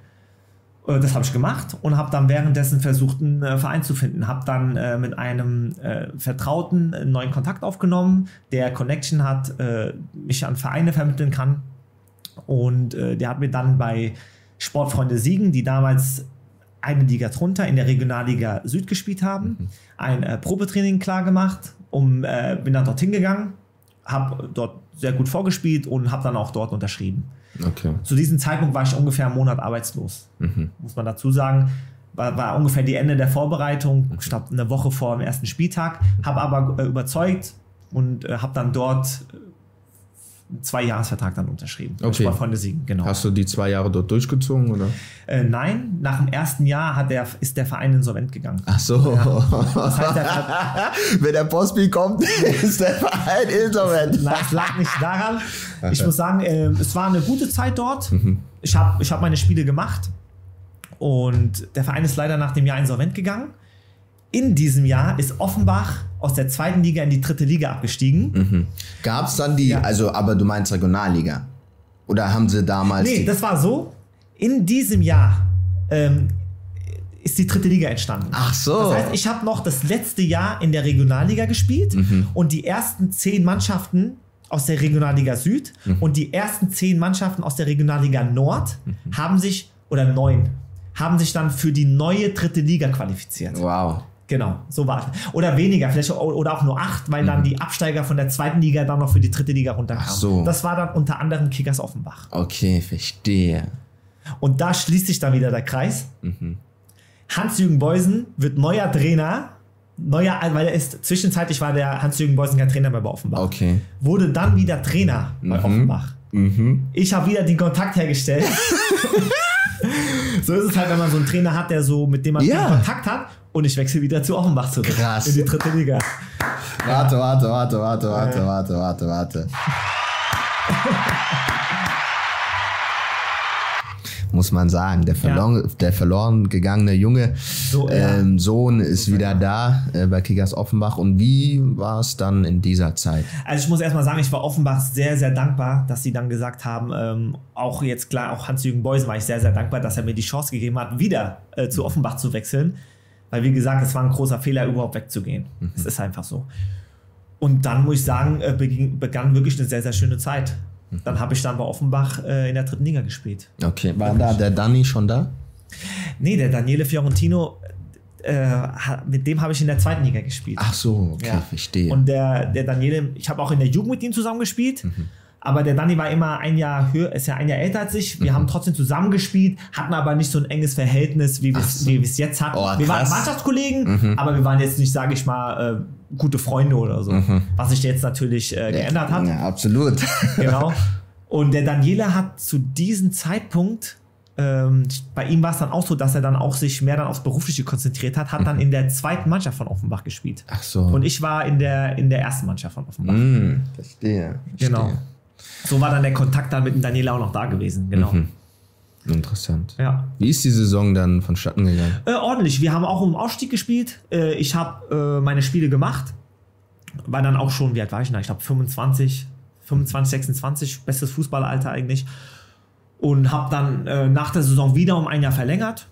Äh, das habe ich gemacht und habe dann währenddessen versucht, einen äh, Verein zu finden. Habe dann äh, mit einem äh, Vertrauten einen neuen Kontakt aufgenommen, der Connection hat, äh, mich an Vereine vermitteln kann. Und äh, der hat mir dann bei Sportfreunde Siegen, die damals eine Liga drunter in der Regionalliga Süd gespielt haben, mhm. ein Probetraining klar gemacht. Um, bin dann dorthin gegangen, habe dort sehr gut vorgespielt und habe dann auch dort unterschrieben. Okay. Zu diesem Zeitpunkt war ich ungefähr einen Monat arbeitslos. Mhm. Muss man dazu sagen. War, war, ungefähr die Ende der Vorbereitung, ich glaube eine Woche vor dem ersten Spieltag, habe aber äh, überzeugt und äh, habe dann dort äh, zwei Jahresvertrag dann unterschrieben. Okay. Sportfreunde Siegen, genau. Hast du die zwei Jahre dort durchgezogen oder? Äh, nein, nach dem ersten Jahr hat der, ist der Verein insolvent gegangen. Ach so. Ja. Das heißt, der Wenn der Postby kommt, ist der Verein insolvent. Nein, es lag nicht daran. Ich muss sagen, äh, es war eine gute Zeit dort. Mhm. Ich habe ich hab meine Spiele gemacht und der Verein ist leider nach dem Jahr insolvent gegangen. In diesem Jahr ist Offenbach aus der zweiten Liga in die dritte Liga abgestiegen. Mhm. Gab es dann die, ja. also, aber du meinst Regionalliga? Oder haben sie damals. Nee, das war so. In diesem Jahr ähm, ist die dritte Liga entstanden. Ach so. Das heißt, ich habe noch das letzte Jahr in der Regionalliga gespielt mhm. und die ersten zehn Mannschaften aus der Regionalliga Süd mhm. und die ersten zehn Mannschaften aus der Regionalliga Nord mhm. haben sich, oder neun, haben sich dann für die neue dritte Liga qualifiziert. Wow. Genau, so war es. Oder weniger, vielleicht oder auch nur acht, weil mhm. dann die Absteiger von der zweiten Liga dann noch für die dritte Liga runterkamen. Ach so. Das war dann unter anderem Kickers Offenbach. Okay, verstehe. Und da schließt sich dann wieder der Kreis. Mhm. Hans-Jürgen Beusen wird neuer Trainer. Neuer, weil er ist, zwischenzeitlich war der Hans-Jürgen Beusen kein Trainer mehr bei Offenbach. Okay. Wurde dann wieder Trainer bei mhm. Offenbach. Mhm. Ich habe wieder den Kontakt hergestellt. so ist es halt, wenn man so einen Trainer hat, der so, mit dem man ja. Kontakt hat und ich wechsle wieder zu Offenbach zurück. Krass. In die dritte Liga. Warte, warte, warte, warte, warte, warte, warte, warte. Muss man sagen. Der verloren, ja. der verloren gegangene junge so, ähm, Sohn ist so, wieder da äh, bei Kickers Offenbach. Und wie war es dann in dieser Zeit? Also ich muss erstmal sagen, ich war Offenbach sehr, sehr dankbar, dass sie dann gesagt haben, ähm, auch jetzt klar, auch Hans-Jürgen Beuys war ich sehr, sehr dankbar, dass er mir die Chance gegeben hat, wieder äh, zu Offenbach zu wechseln. Weil, wie gesagt, es war ein großer Fehler, überhaupt wegzugehen. Mhm. Es ist einfach so. Und dann muss ich sagen, äh, begann wirklich eine sehr, sehr schöne Zeit. Mhm. Dann habe ich dann bei Offenbach äh, in der dritten Liga gespielt. Okay, war da der Danny schon da? Nee, der Daniele Fiorentino, äh, mit dem habe ich in der zweiten Liga gespielt. Ach so, okay, Ja. verstehe. Und der, der Daniele, ich habe auch in der Jugend mit ihm zusammen gespielt. Mhm. Aber der Dani war immer ein Jahr höher, ist ja ein Jahr älter als ich. Mhm. Wir haben trotzdem zusammen gespielt, hatten aber nicht so ein enges Verhältnis, wie wir es so. jetzt hatten. Oh, wir waren krass. Mhm. Mannschaftskollegen, aber wir waren jetzt nicht, sage ich mal, äh, gute Freunde oder so. Was sich jetzt natürlich äh, geändert hat. Mhm. Ja, absolut. Genau. Und der Daniele hat zu diesem Zeitpunkt, ähm, bei ihm war es dann auch so, dass er dann auch sich mehr dann aufs Berufliche konzentriert hat, hat dann in der zweiten Mannschaft von Offenbach gespielt. Ach so. Und ich war in der, in der ersten Mannschaft von Offenbach. Hm, verstehe. Genau. So war dann der Kontakt dann mit dem Daniele auch noch da gewesen. Genau. Mhm. Interessant. Ja. Wie ist die Saison dann vonstatten gegangen? Äh, ordentlich. Wir haben auch um Aufstieg gespielt. Äh, ich habe äh, meine Spiele gemacht. War dann auch schon, wie alt war ich da? Ich glaube 25, 25, 26, bestes Fußballalter eigentlich. Und habe dann äh, nach der Saison wieder um ein Jahr verlängert.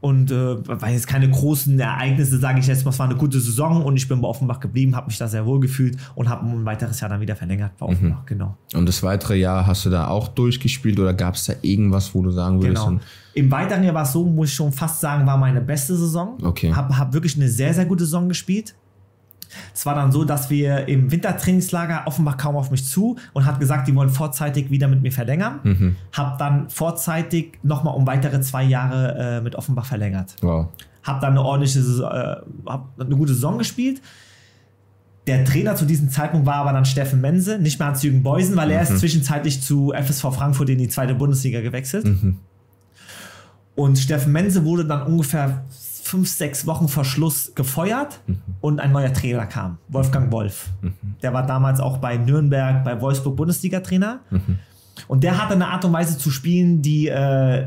Und äh, war jetzt keine großen Ereignisse, sage ich jetzt mal, es war eine gute Saison und ich bin bei Offenbach geblieben, habe mich da sehr wohl gefühlt und habe ein weiteres Jahr dann wieder verlängert bei Offenbach, genau. Und das weitere Jahr hast du da auch durchgespielt oder gab es da irgendwas, wo du sagen würdest? Genau. Im weiteren Jahr war es so, muss ich schon fast sagen, war meine beste Saison. Okay. Hab, hab wirklich eine sehr, sehr gute Saison gespielt. Es war dann so, dass wir im Wintertrainingslager Offenbach kam auf mich zu und hat gesagt, die wollen vorzeitig wieder mit mir verlängern. Mhm. Hab dann vorzeitig nochmal um weitere zwei Jahre äh, mit Offenbach verlängert. Wow. Hab dann eine ordentliche, äh, hab eine gute Saison gespielt. Der Trainer zu diesem Zeitpunkt war aber dann Steffen Mense, nicht mehr Hans-Jürgen Beusen, weil er ist zwischenzeitlich zu FSV Frankfurt in die zweite Bundesliga gewechselt. Und Steffen Mense wurde dann ungefähr fünf, sechs Wochen vor Schluss gefeuert und ein neuer Trainer kam, Wolfgang Wolf. Der war damals auch bei Nürnberg, bei Wolfsburg Bundesliga-Trainer. Und der hatte eine Art und Weise zu spielen, die, äh,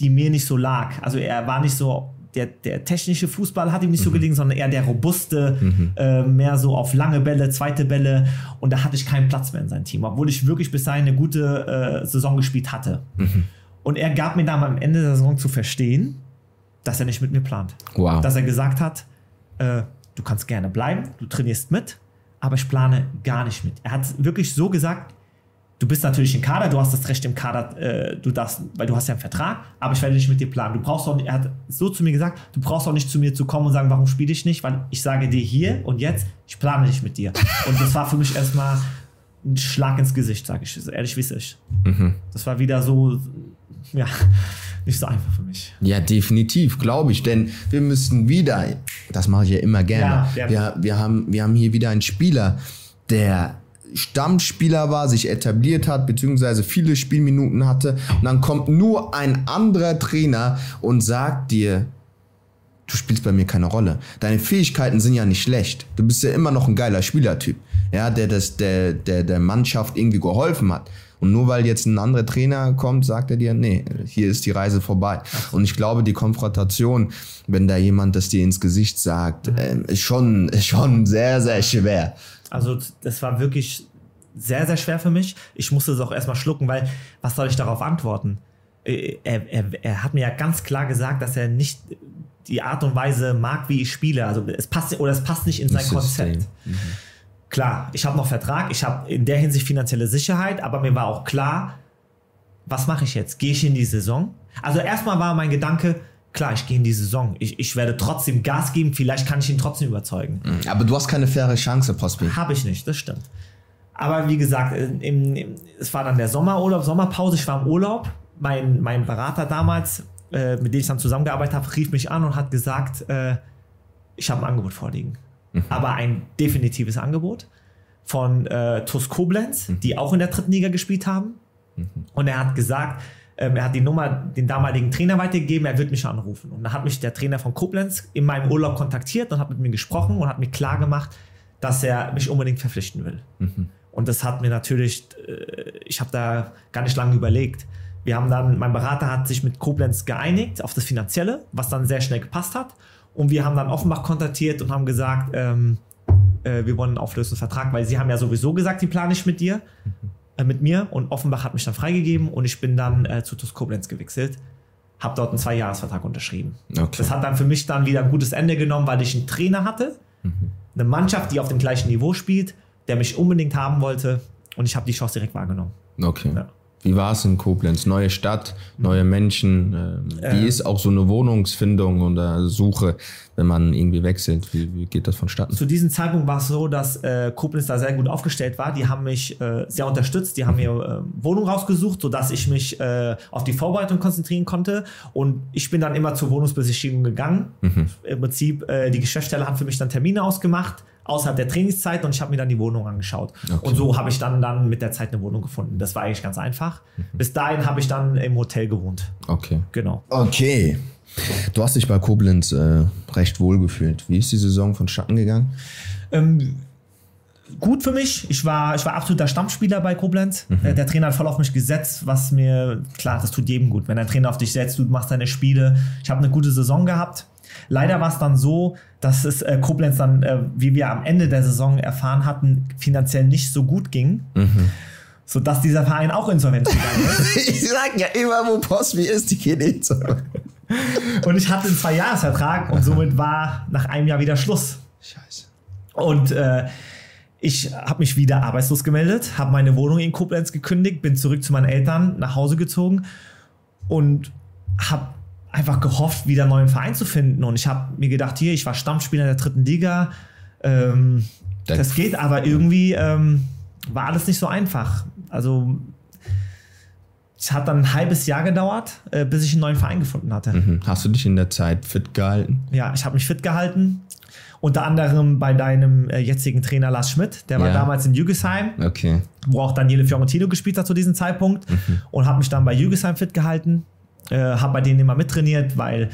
die mir nicht so lag. Also er war nicht so, der, der technische Fußball hat ihm nicht so gelingen, sondern eher der robuste, äh, mehr so auf lange Bälle, zweite Bälle. Und da hatte ich keinen Platz mehr in seinem Team, obwohl ich wirklich bis dahin eine gute äh, Saison gespielt hatte. Und er gab mir dann am Ende der Saison zu verstehen, dass er nicht mit mir plant. Wow. Dass er gesagt hat, äh, du kannst gerne bleiben, du trainierst mit, aber ich plane gar nicht mit. Er hat wirklich so gesagt, du bist natürlich im Kader, du hast das Recht im Kader, äh, du darfst, weil du hast ja einen Vertrag, aber ich werde nicht mit dir planen. Du brauchst auch nicht, er hat so zu mir gesagt, du brauchst auch nicht zu mir zu kommen und sagen, warum spiele ich nicht, weil ich sage dir hier und jetzt, ich plane nicht mit dir. Und das war für mich erstmal ein Schlag ins Gesicht, sage ich so ehrlich wie es ist. Das war wieder so, ja, nicht so einfach für mich. Ja, definitiv, glaube ich. Denn wir müssen wieder, das mache ich ja immer gerne, Ja. Wir, wir, haben, wir haben hier wieder einen Spieler, der Stammspieler war, sich etabliert hat, beziehungsweise viele Spielminuten hatte. Und dann kommt nur ein anderer Trainer und sagt dir, du spielst bei mir keine Rolle. Deine Fähigkeiten sind ja nicht schlecht. Du bist ja immer noch ein geiler Spielertyp, ja, der das, der, der, der Mannschaft irgendwie geholfen hat. Und nur weil jetzt ein anderer Trainer kommt, sagt er dir, nee, hier ist die Reise vorbei. Und ich glaube, die Konfrontation, wenn da jemand das dir ins Gesicht sagt, ähm, ist schon, ist schon sehr, sehr schwer. Also das war wirklich sehr, sehr schwer für mich. Ich musste es auch erstmal schlucken, weil was soll ich darauf antworten? Äh, Er, er, er hat mir ja ganz klar gesagt, dass er nicht die Art und Weise mag, wie ich spiele. Also es passt oder es passt nicht in sein Konzept. System. Klar, ich habe noch Vertrag, ich habe in der Hinsicht finanzielle Sicherheit, aber mir war auch klar, was mache ich jetzt? Gehe ich in die Saison? Also erstmal war mein Gedanke, klar, ich gehe in die Saison. Ich, ich werde trotzdem Gas geben, vielleicht kann ich ihn trotzdem überzeugen. Aber du hast keine faire Chance, Prosper. Habe ich nicht, das stimmt. Aber wie gesagt, im, im, es war dann der Sommerurlaub, Sommerpause, ich war im Urlaub. Mein, mein Berater damals, äh, mit dem ich dann zusammengearbeitet habe, rief mich an und hat gesagt, äh, ich habe ein Angebot vorliegen. Aber ein definitives Angebot von äh, TuS Koblenz, die auch in der dritten Liga gespielt haben. Und er hat gesagt, ähm, er hat die Nummer den damaligen Trainer weitergegeben, er wird mich anrufen. Und da hat mich der Trainer von Koblenz in meinem Urlaub kontaktiert und hat mit mir gesprochen und hat mir klar gemacht, dass er mich unbedingt verpflichten will. Und das hat mir natürlich, äh, ich habe da gar nicht lange überlegt. Wir haben dann, mein Berater hat sich mit Koblenz geeinigt auf das Finanzielle, was dann sehr schnell gepasst hat. Und wir haben dann Offenbach kontaktiert und haben gesagt, ähm, äh, wir wollen einen auflösenden Vertrag, weil sie haben ja sowieso gesagt, die plane ich mit dir, äh, mit mir. Und Offenbach hat mich dann freigegeben und ich bin dann äh, zu TuS Koblenz gewechselt. Habe dort einen Zweijahresvertrag unterschrieben. Okay. Das hat dann für mich dann wieder ein gutes Ende genommen, weil ich einen Trainer hatte, eine Mannschaft, die auf dem gleichen Niveau spielt, der mich unbedingt haben wollte und ich habe die Chance direkt wahrgenommen. Okay. Ja. Wie war es in Koblenz? Neue Stadt, neue Menschen. Äh, wie ist auch so eine Wohnungsfindung oder Suche, wenn man irgendwie wechselt? Wie, wie geht das vonstatten? Zu diesem Zeitpunkt war es so, dass äh, Koblenz da sehr gut aufgestellt war. Die haben mich äh, sehr unterstützt. Die haben mir äh, Wohnung rausgesucht, sodass ich mich äh, auf die Vorbereitung konzentrieren konnte. Und ich bin dann immer zur Wohnungsbesichtigung gegangen. Im Prinzip, äh, die Geschäftsstelle hat für mich dann Termine ausgemacht außerhalb der Trainingszeit und ich habe mir dann die Wohnung angeschaut. Okay. Und so habe ich dann, dann mit der Zeit eine Wohnung gefunden. Das war eigentlich ganz einfach. Bis dahin habe ich dann im Hotel gewohnt. Okay. Genau. Okay. Du hast dich bei Koblenz äh, recht wohl gefühlt. Wie ist die Saison vonstatten gegangen? Ähm, gut für mich. Ich war, ich war absoluter Stammspieler bei Koblenz. Äh, Der Trainer hat voll auf mich gesetzt, was mir, klar, das tut jedem gut. Wenn ein Trainer auf dich setzt, du machst deine Spiele. Ich habe eine gute Saison gehabt. Leider war es dann so, dass es äh, Koblenz dann, äh, wie wir am Ende der Saison erfahren hatten, finanziell nicht so gut ging. Sodass dieser Verein auch insolvent gegangen ist. ich sag ja immer, wo Postby ist, die nicht so. Und ich hatte einen Zwei-Jahres-Vertrag und somit war nach einem Jahr wieder Schluss. Scheiße. Und äh, ich habe mich wieder arbeitslos gemeldet, habe meine Wohnung in Koblenz gekündigt, bin zurück zu meinen Eltern nach Hause gezogen und habe einfach gehofft, wieder einen neuen Verein zu finden. Und ich habe mir gedacht, hier, ich war Stammspieler in der dritten Liga. Ähm, Da- das geht, aber irgendwie ähm, war alles nicht so einfach. Also es hat dann ein halbes Jahr gedauert, äh, bis ich einen neuen Verein gefunden hatte. Hm, Hast du dich in der Zeit fit gehalten? Ja, ich habe mich fit gehalten. Unter anderem bei deinem äh, jetzigen Trainer Lars Schmidt, der war Ja. damals in Jügesheim, Okay. wo auch Daniele Fiorentino gespielt hat zu diesem Zeitpunkt und habe mich dann bei Jügesheim fit gehalten, äh, habe bei denen immer mittrainiert, weil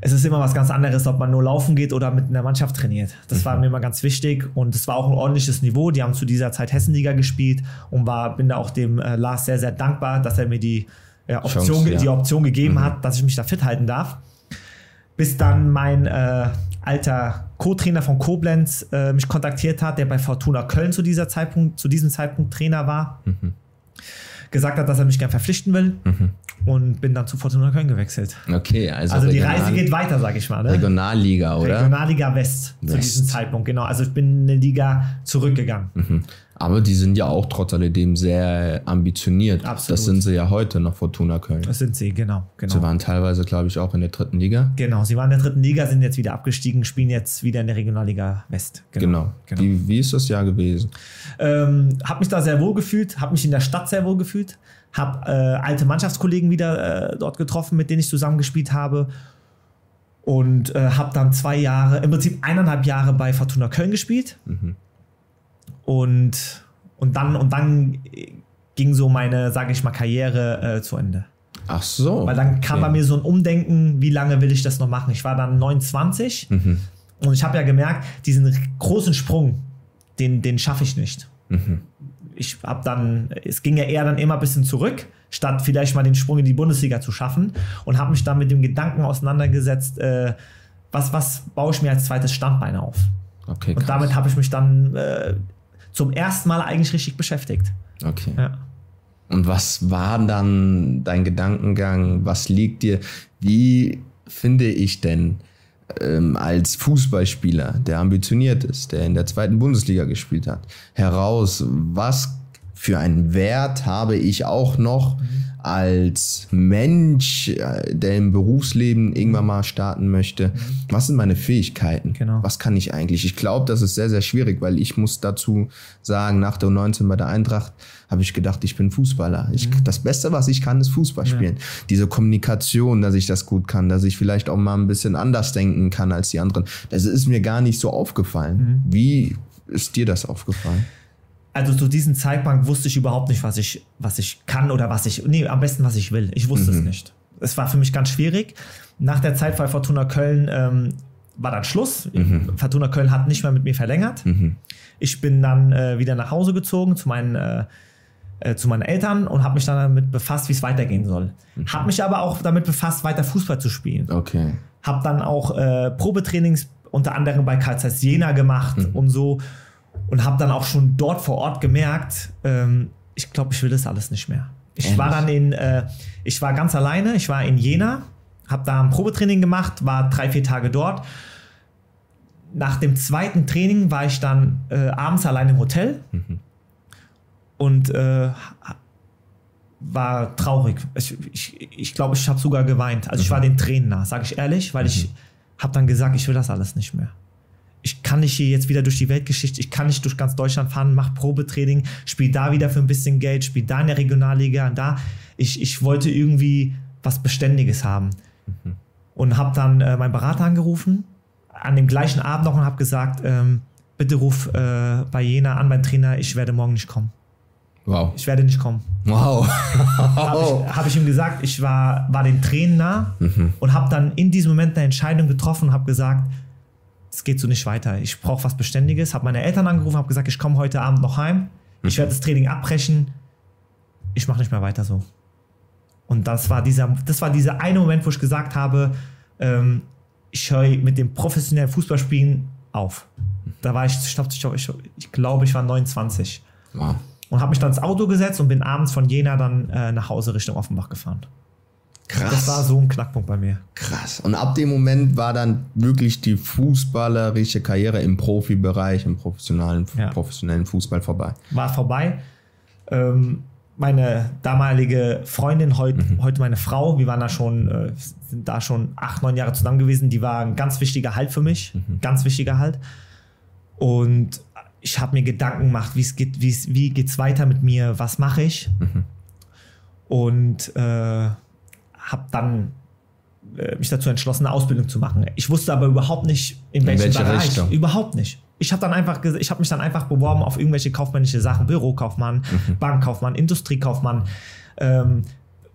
es ist immer was ganz anderes, ob man nur laufen geht oder mit einer Mannschaft trainiert. Das war mir immer ganz wichtig und es war auch ein ordentliches Niveau. Die haben zu dieser Zeit Hessenliga gespielt und war, bin da auch dem äh, Lars sehr, sehr dankbar, dass er mir die, äh, Option, Chance, ja. die Option gegeben hat, dass ich mich da fit halten darf. Bis dann mein äh, alter Co-Trainer von Koblenz äh, mich kontaktiert hat, der bei Fortuna Köln zu, dieser Zeitpunkt, zu diesem Zeitpunkt Trainer war, gesagt hat, dass er mich gern verpflichten will und bin dann zu Fortuna Köln gewechselt. Okay, also, Also die Reise geht weiter, sag ich mal. Ne? Regionalliga, oder? Regionalliga West, zu West. diesem Zeitpunkt, genau. Also ich bin eine Liga zurückgegangen. Mhm. Aber die sind ja auch trotz alledem sehr ambitioniert. Absolut. Das sind sie ja heute noch, Fortuna Köln. Das sind sie, genau. Sie genau. waren teilweise, glaube ich, auch in der dritten Liga. Genau, sie waren in der dritten Liga, sind jetzt wieder abgestiegen, spielen jetzt wieder in der Regionalliga West. Genau. genau. Wie, wie ist das Jahr gewesen? Ähm, habe mich da sehr wohl gefühlt, habe mich in der Stadt sehr wohl gefühlt, habe äh, alte Mannschaftskollegen wieder äh, dort getroffen, mit denen ich zusammengespielt habe und äh, habe dann zwei Jahre, im Prinzip eineinhalb Jahre bei Fortuna Köln gespielt und, und dann und dann ging so meine, sage ich mal, Karriere äh, zu Ende. Ach so. Weil dann kam okay. bei mir so ein Umdenken, wie lange will ich das noch machen? Ich war dann 29 Mhm. und ich habe ja gemerkt, diesen großen Sprung, den, den schaffe ich nicht. Mhm. Ich habe dann, es ging ja eher dann immer ein bisschen zurück, statt vielleicht mal den Sprung in die Bundesliga zu schaffen und habe mich dann mit dem Gedanken auseinandergesetzt, äh, was, was baue ich mir als zweites Standbein auf? Okay, Und krass. damit habe ich mich dann äh, zum ersten Mal eigentlich richtig beschäftigt. Okay. Ja. Und was war dann dein Gedankengang? Was liegt dir? Wie finde ich denn ähm, als Fußballspieler, der ambitioniert ist, der in der zweiten Bundesliga gespielt hat, heraus, was für einen Wert habe ich auch noch als Mensch, äh, der im Berufsleben irgendwann mal starten möchte? Was sind meine Fähigkeiten? Genau. Was kann ich eigentlich? Ich glaube, das ist sehr, sehr schwierig, weil ich muss dazu sagen, nach der U19 bei der Eintracht habe ich gedacht, ich bin Fußballer. Ich, Das Beste, was ich kann, ist Fußball spielen. Diese Kommunikation, dass ich das gut kann, dass ich vielleicht auch mal ein bisschen anders denken kann als die anderen, das ist mir gar nicht so aufgefallen. Wie ist dir das aufgefallen? Also zu diesem Zeitpunkt wusste ich überhaupt nicht, was ich, was ich kann oder was ich, nee, am besten, was ich will. Ich wusste es nicht. Es war für mich ganz schwierig. Nach der Zeit bei Fortuna Köln ähm, war dann Schluss. Fortuna Köln hat nicht mehr mit mir verlängert. Ich bin dann äh, wieder nach Hause gezogen zu meinen, äh, äh, zu meinen Eltern und habe mich dann damit befasst, wie es weitergehen soll. Habe mich aber auch damit befasst, weiter Fußball zu spielen. Okay. Habe dann auch äh, Probetrainings unter anderem bei Karl Zeiss Jena gemacht und so und habe dann auch schon dort vor Ort gemerkt, ähm, ich glaube, ich will das alles nicht mehr. Ich Ehrlich? war dann in, äh, ich war ganz alleine, ich war in Jena, habe da ein Probetraining gemacht, war drei, vier Tage dort. Nach dem zweiten Training war ich dann äh, abends allein im Hotel und äh, war traurig. Ich glaube, ich, ich, glaub, ich habe sogar geweint. Also ich war den Tränen nah, sage ich ehrlich, weil ich habe dann gesagt, ich will das alles nicht mehr. Ich kann nicht hier jetzt wieder durch die Weltgeschichte, ich kann nicht durch ganz Deutschland fahren, mach Probetraining, spiele da wieder für ein bisschen Geld, spiele da in der Regionalliga und da. Ich, ich wollte irgendwie was Beständiges haben. Mhm. Und habe dann äh, meinen Berater angerufen, an dem gleichen Abend noch und habe gesagt, ähm, bitte ruf äh, bei Jena an, mein Trainer, ich werde morgen nicht kommen. Wow. Ich werde nicht kommen. Wow. habe ich, hab ich, ihm gesagt, ich war, war den Tränen nah mhm. und habe dann in diesem Moment eine Entscheidung getroffen und habe gesagt, es geht so nicht weiter. Ich brauche was Beständiges. Habe meine Eltern angerufen, habe gesagt, ich komme heute Abend noch heim. Ich mhm. werde das Training abbrechen. Ich mache nicht mehr weiter so. Und das war dieser, das war dieser eine Moment, wo ich gesagt habe, ähm, ich höre mit dem professionellen Fußballspielen auf. Da war ich, ich glaube, ich, ich, glaub, ich war 29. Wow. Und habe mich dann ins Auto gesetzt und bin abends von Jena dann äh, nach Hause Richtung Offenbach gefahren. Krass. Das war so ein Knackpunkt bei mir. Krass. Und ab dem Moment war dann wirklich die fußballerische Karriere im Profibereich, im professionellen, ja. professionellen Fußball vorbei. War vorbei. Ähm, meine damalige Freundin, heut, mhm. heute meine Frau, wir waren da schon, äh, sind da schon acht, neun Jahre zusammen gewesen, die war ein ganz wichtiger Halt für mich. Mhm. Ganz wichtiger Halt. Und ich habe mir Gedanken gemacht, wie es geht, wie's, wie geht's weiter mit mir, was mache ich? Mhm. Und äh, habe dann äh, mich dazu entschlossen, eine Ausbildung zu machen. Ich wusste aber überhaupt nicht, in, in welchem welche Bereich. Richtung? Überhaupt nicht. Ich habe dann einfach, ich habe mich dann einfach beworben auf irgendwelche kaufmännische Sachen, Bürokaufmann, mhm. Bankkaufmann, Industriekaufmann. Ähm,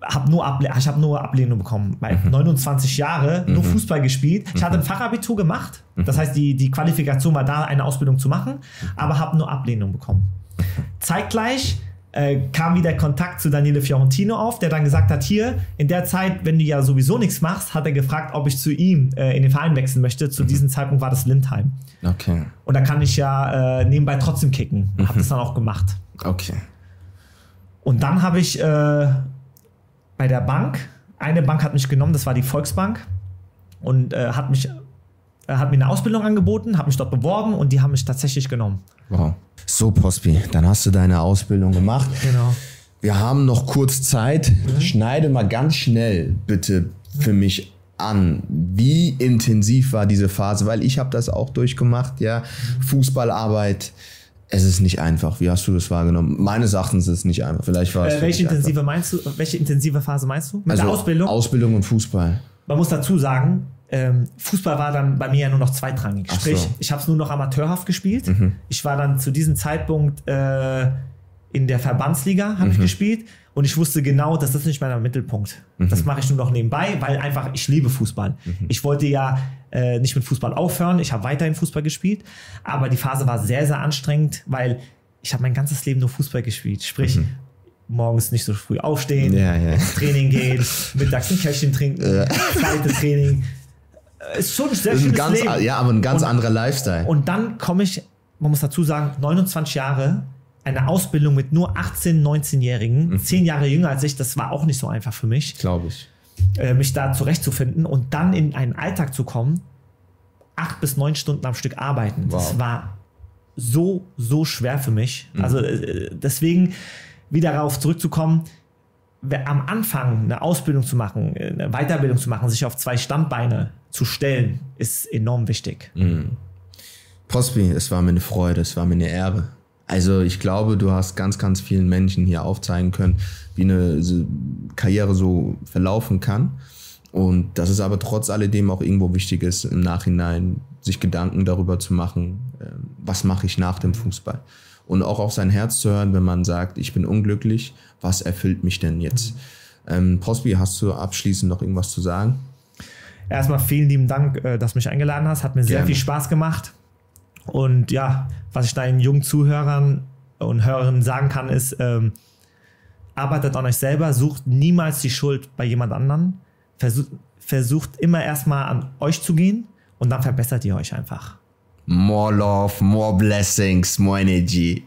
hab nur ich habe nur Ablehnung bekommen. Bei mhm. 29 Jahre nur mhm. Fußball gespielt. Ich hatte ein mhm. Fachabitur gemacht. Mhm. Das heißt, die, die Qualifikation war da, eine Ausbildung zu machen, aber habe nur Ablehnung bekommen. Zeitgleich äh, kam wieder Kontakt zu Daniele Fiorentino auf, der dann gesagt hat, hier, in der Zeit, wenn du ja sowieso nichts machst, hat er gefragt, ob ich zu ihm äh, in den Verein wechseln möchte. Zu mhm. diesem Zeitpunkt war das Lindheim. Okay. Und da kann ich ja äh, nebenbei trotzdem kicken. Mhm. Habe das dann auch gemacht. Okay. Und dann habe ich äh, bei der Bank, eine Bank hat mich genommen, das war die Volksbank und äh, hat mich hat mir eine Ausbildung angeboten, habe mich dort beworben und die haben mich tatsächlich genommen. Wow. So, Pospi, dann hast du deine Ausbildung gemacht. Genau. Wir haben noch kurz Zeit. Mhm. Schneide mal ganz schnell bitte für mich an, wie intensiv war diese Phase, weil ich habe das auch durchgemacht, ja. Fußballarbeit, es ist nicht einfach. Wie hast du das wahrgenommen? Meines Erachtens ist es nicht einfach. Vielleicht war es äh, welche intensive einfach. meinst du? Welche intensive Phase meinst du? Mit also der Ausbildung? Ausbildung und Fußball. Man muss dazu sagen, ähm, Fußball war dann bei mir ja nur noch zweitrangig. Ach Sprich, so. ich habe es nur noch amateurhaft gespielt. Mhm. Ich war dann zu diesem Zeitpunkt äh, in der Verbandsliga, habe mhm. ich gespielt. Und ich wusste genau, das ist nicht mein Mittelpunkt. Mhm. Das mache ich nur noch nebenbei, weil einfach ich liebe Fußball. Mhm. Ich wollte ja äh, nicht mit Fußball aufhören. Ich habe weiterhin Fußball gespielt. Aber die Phase war sehr, sehr anstrengend, weil ich habe mein ganzes Leben nur Fußball gespielt. Sprich, mhm morgens nicht so früh aufstehen, ja, ja. Training gehen, mittags ein Käffchen trinken, ja. zweites Training, ist schon ein sehr schönes ganz, Leben. Ja, aber ein ganz und, anderer Lifestyle. Und dann komme ich, man muss dazu sagen, 29 Jahre, eine Ausbildung mit nur 18, 19-Jährigen, mhm. 10 Jahre jünger als ich, das war auch nicht so einfach für mich. Glaube ich. Äh, mich da zurechtzufinden und dann in einen Alltag zu kommen, acht bis neun Stunden am Stück arbeiten. Wow. Das war so, so schwer für mich. Mhm. Also äh, deswegen wieder darauf zurückzukommen, am Anfang eine Ausbildung zu machen, eine Weiterbildung zu machen, sich auf zwei Standbeine zu stellen, ist enorm wichtig. Mhm. Prospi, es war mir eine Freude, es war mir eine Ehre. Also ich glaube, du hast ganz, ganz vielen Menschen hier aufzeigen können, wie eine Karriere so verlaufen kann. Und dass es aber trotz alledem auch irgendwo wichtig ist, im Nachhinein sich Gedanken darüber zu machen, ähm, was mache ich nach dem Fußball. Und auch auf sein Herz zu hören, wenn man sagt, ich bin unglücklich, was erfüllt mich denn jetzt? Mhm. Ähm, Prosby, hast du abschließend noch irgendwas zu sagen? Erstmal vielen lieben Dank, äh, dass du mich eingeladen hast. Hat mir sehr viel Spaß gemacht. Und ja, was ich deinen jungen Zuhörern und Hörerinnen sagen kann, ist, ähm, arbeitet an euch selber, sucht niemals die Schuld bei jemand anderen. Versucht, versucht immer erstmal an euch zu gehen und dann verbessert ihr euch einfach. More love, more blessings, more energy.